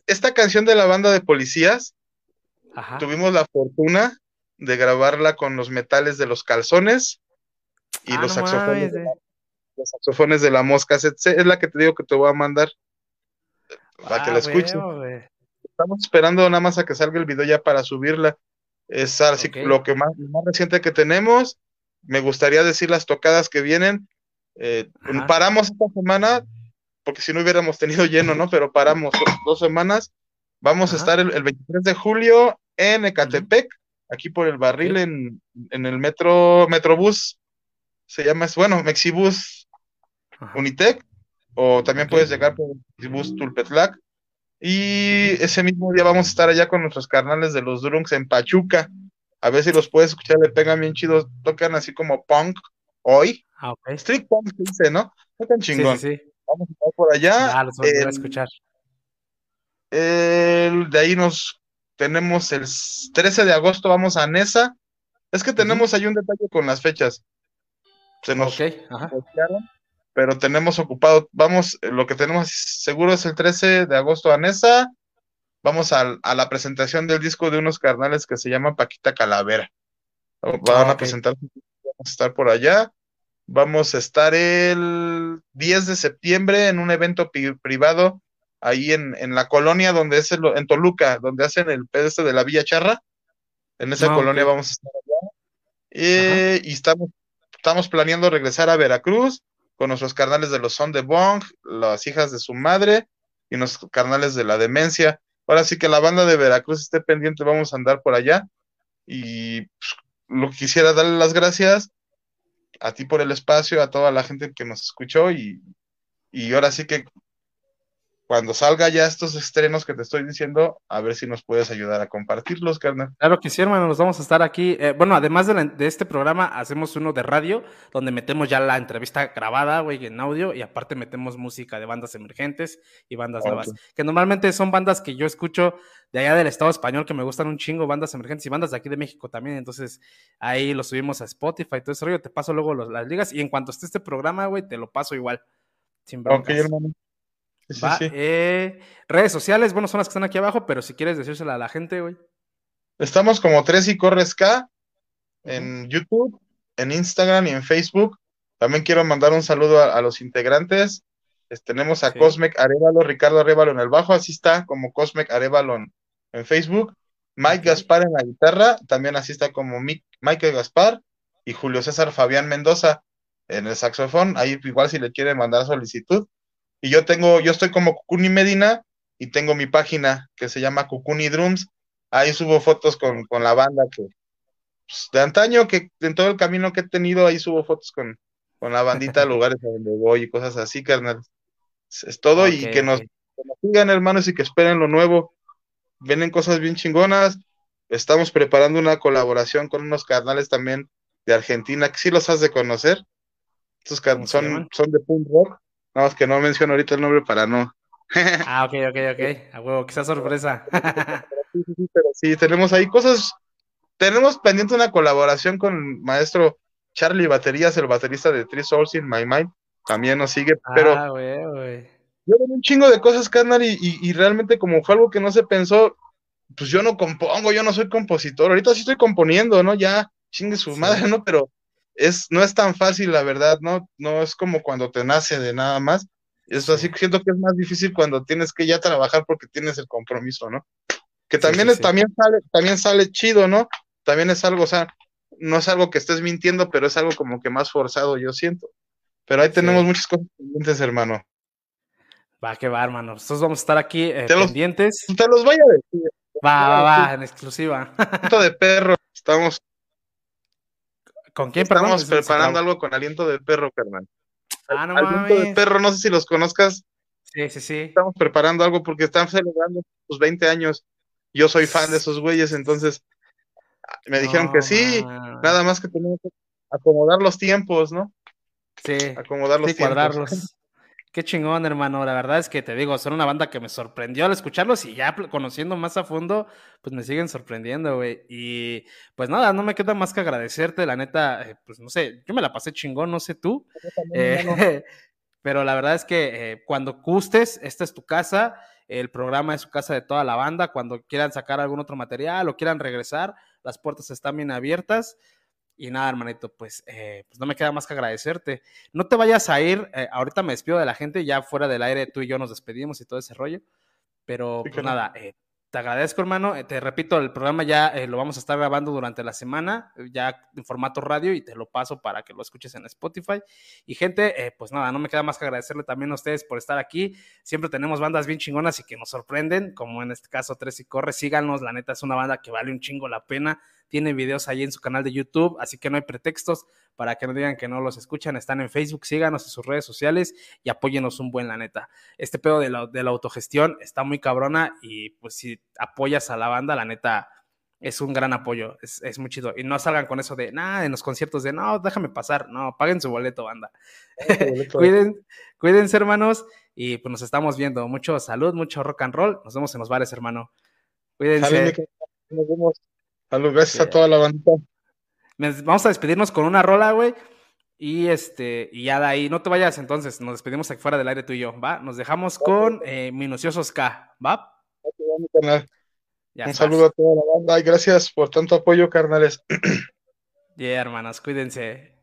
esta canción de la banda de policías, tuvimos la fortuna de grabarla con los metales de los calzones y ah, los, saxofones, de la, los, saxofones de la, mosca. Es la que te digo que te voy a mandar para que la ah, escuches. Estamos esperando nada más a que salga el video ya para subirla. Es así lo que más, más reciente que tenemos. Me gustaría decir las tocadas que vienen. Eh, paramos esta semana, porque si no hubiéramos tenido lleno, ¿no? Pero paramos dos semanas. Vamos a estar el, 23 de julio en Ecatepec, aquí por el barril, en, el metro, Metrobús, se llama, bueno, Mexibus Unitec, o también puedes llegar por Mexibus Tulpetlac. Y ese mismo día vamos a estar allá con nuestros carnales de los Drunks en Pachuca. A ver si los puedes escuchar, le pegan bien chidos, tocan así como punk hoy. Ah, Street punk, dice, ¿no? Tocan chingón. Sí, sí, sí. Vamos a estar por allá. Ah, los vamos a escuchar. de ahí nos tenemos el 13 de agosto, vamos a Nesa. Es que tenemos ahí un detalle con las fechas. Se nos pero tenemos ocupado, vamos, lo que tenemos seguro es el 13 de agosto a Nesa. Vamos a, la presentación del disco de unos carnales que se llama Paquita Calavera. Van a presentar, vamos a estar por allá. Vamos a estar el 10 de septiembre en un evento privado ahí en, la colonia donde es el, en Toluca, donde hacen el pedestre de la Villa Charra. En esa ah, colonia vamos a estar allá. Eh, y estamos, estamos planeando regresar a Veracruz con nuestros carnales de los Son de Bong, las hijas de su madre y nuestros carnales de la demencia. Ahora sí que la banda de Veracruz esté pendiente, vamos a andar por allá. Y pues, lo quisiera darle las gracias a ti por el espacio, a toda la gente que nos escuchó y, y ahora sí que cuando salga ya estos estrenos que te estoy diciendo, a ver si nos puedes ayudar a compartirlos, carnal. Claro que sí, hermano, nos vamos a estar aquí. Eh, bueno, además de, este programa, hacemos uno de radio, donde metemos ya la entrevista grabada, güey, en audio, y aparte metemos música de bandas emergentes y bandas nuevas, que normalmente son bandas que yo escucho de allá del Estado español, que me gustan un chingo, bandas emergentes y bandas de aquí de México también, entonces ahí lo subimos a Spotify, todo ese rollo, te paso luego las ligas, y en cuanto esté este programa, güey, te lo paso igual. Sin ok, hermano. Eh, redes sociales, bueno, son las que están aquí abajo, pero si quieres decírsela a la gente, güey. Estamos como Tres y Corres K en YouTube, en Instagram y en Facebook. También quiero mandar un saludo a, a los integrantes. Es- tenemos a Sí. Cosmec Arevalo, Ricardo Arevalo en el bajo, así está como Cosmec Arevalo en, en Facebook. Mike Gaspar en la guitarra, también así está como Mick- Michael Gaspar y Julio César Fabián Mendoza en el saxofón. Ahí igual si le quieren mandar solicitud. Y yo tengo, yo estoy como Cucuni Medina y tengo mi página que se llama Cucuni Drums. Ahí subo fotos con, con la banda que pues, de antaño, que en todo el camino que he tenido, ahí subo fotos con, con la bandita, lugares a donde voy y cosas así, carnal. Es, es todo y que nos, ok. que nos sigan, hermanos, y que esperen lo nuevo. Vienen cosas bien chingonas. Estamos preparando una colaboración con unos carnales también de Argentina, que sí los has de conocer. Estos car- ¿Cómo se son, son de punk rock. Nada más que no menciono ahorita el nombre para no. Ah, ok, ok, ok. A huevo, sea sorpresa. Sí, sí, sí, pero sí, tenemos ahí cosas. Tenemos pendiente una colaboración con el maestro Charlie Baterías, el baterista de Three Souls in My Mind. También nos sigue, pero Ah, güey, güey. yo veo un chingo de cosas, carnal, y, y, y realmente como fue algo que no se pensó, pues yo no compongo, yo no soy compositor. Ahorita sí estoy componiendo, ¿no? Ya, chingue su madre, ¿no? Pero es, no es tan fácil, la verdad, ¿no? No es como cuando te nace de nada más. Eso así siento que es más difícil cuando tienes que ya trabajar porque tienes el compromiso, ¿no? Que también sí, es, sí. también sale, también sale chido, ¿no? También es algo, o sea, no es algo que estés mintiendo, pero es algo como que más forzado, yo siento. Pero ahí tenemos muchas cosas pendientes, hermano. Va, que va, hermano. Nosotros vamos a estar aquí eh, Te los- pendientes. Te los voy a decir. Va, va, va, en exclusiva. De perro. Estamos, ¿Con quién, estamos preparando algo con aliento de perro, carnal. Ah, no aliento de mames. perro, no sé si los conozcas. Sí, sí, sí. Estamos preparando algo porque están celebrando sus 20 años. Yo soy fan de esos güeyes, entonces me dijeron que sí. man. Nada más que tenemos que acomodar los tiempos, ¿no? Sí. Acomodar los Sí, tiempos. cuadrarlos. Qué chingón, hermano. La verdad es que te digo, son una banda que me sorprendió al escucharlos y ya conociendo más a fondo, pues me siguen sorprendiendo, güey. Y pues nada, no me queda más que agradecerte, la neta, eh, pues no sé, yo me la pasé chingón, no sé tú. Eh, pero la verdad es que eh, cuando gustes, esta es tu casa, el programa es su casa de toda la banda, cuando quieran sacar algún otro material o quieran regresar, las puertas están bien abiertas. Y nada, hermanito, pues, eh, pues no me queda más que agradecerte. No te vayas a ir, eh, ahorita me despido de la gente, ya fuera del aire tú y yo nos despedimos y todo ese rollo. Pero pues claro. nada, eh, te agradezco, hermano. Eh, te repito, el programa ya eh, lo vamos a estar grabando durante la semana, ya en formato radio, y te lo paso para que lo escuches en Spotify. Y gente, eh, pues nada, no me queda más que agradecerle también a ustedes por estar aquí. Siempre tenemos bandas bien chingonas y que nos sorprenden, como en este caso Tres y Corre. Síganos, la neta es una banda que vale un chingo la pena. Tiene videos ahí en su canal de YouTube, así que no hay pretextos para que no digan que no los escuchan. Están en Facebook, síganos en sus redes sociales y apóyenos un buen, la neta. Este pedo de la, de la autogestión está muy cabrona y pues si apoyas a la banda, la neta es un gran apoyo, es, es muy chido. Y no salgan con eso de, nada, en los conciertos de, no, déjame pasar, no, paguen su boleto, banda. Cuiden, cuídense, hermanos, y pues nos estamos viendo. Mucho salud, mucho rock and roll. Nos vemos en los bares, hermano. Cuídense. Nos vemos. Salud, gracias a toda la bandita. Vamos a despedirnos con una rola, güey. Y este, y ya de ahí, no te vayas entonces, nos despedimos aquí fuera del aire tú y yo, ¿va? Nos dejamos con eh, Minuciosos K, ¿va? Ya Un estás. saludo a toda la banda y gracias por tanto apoyo, carnales. Yeah, hermanas, cuídense.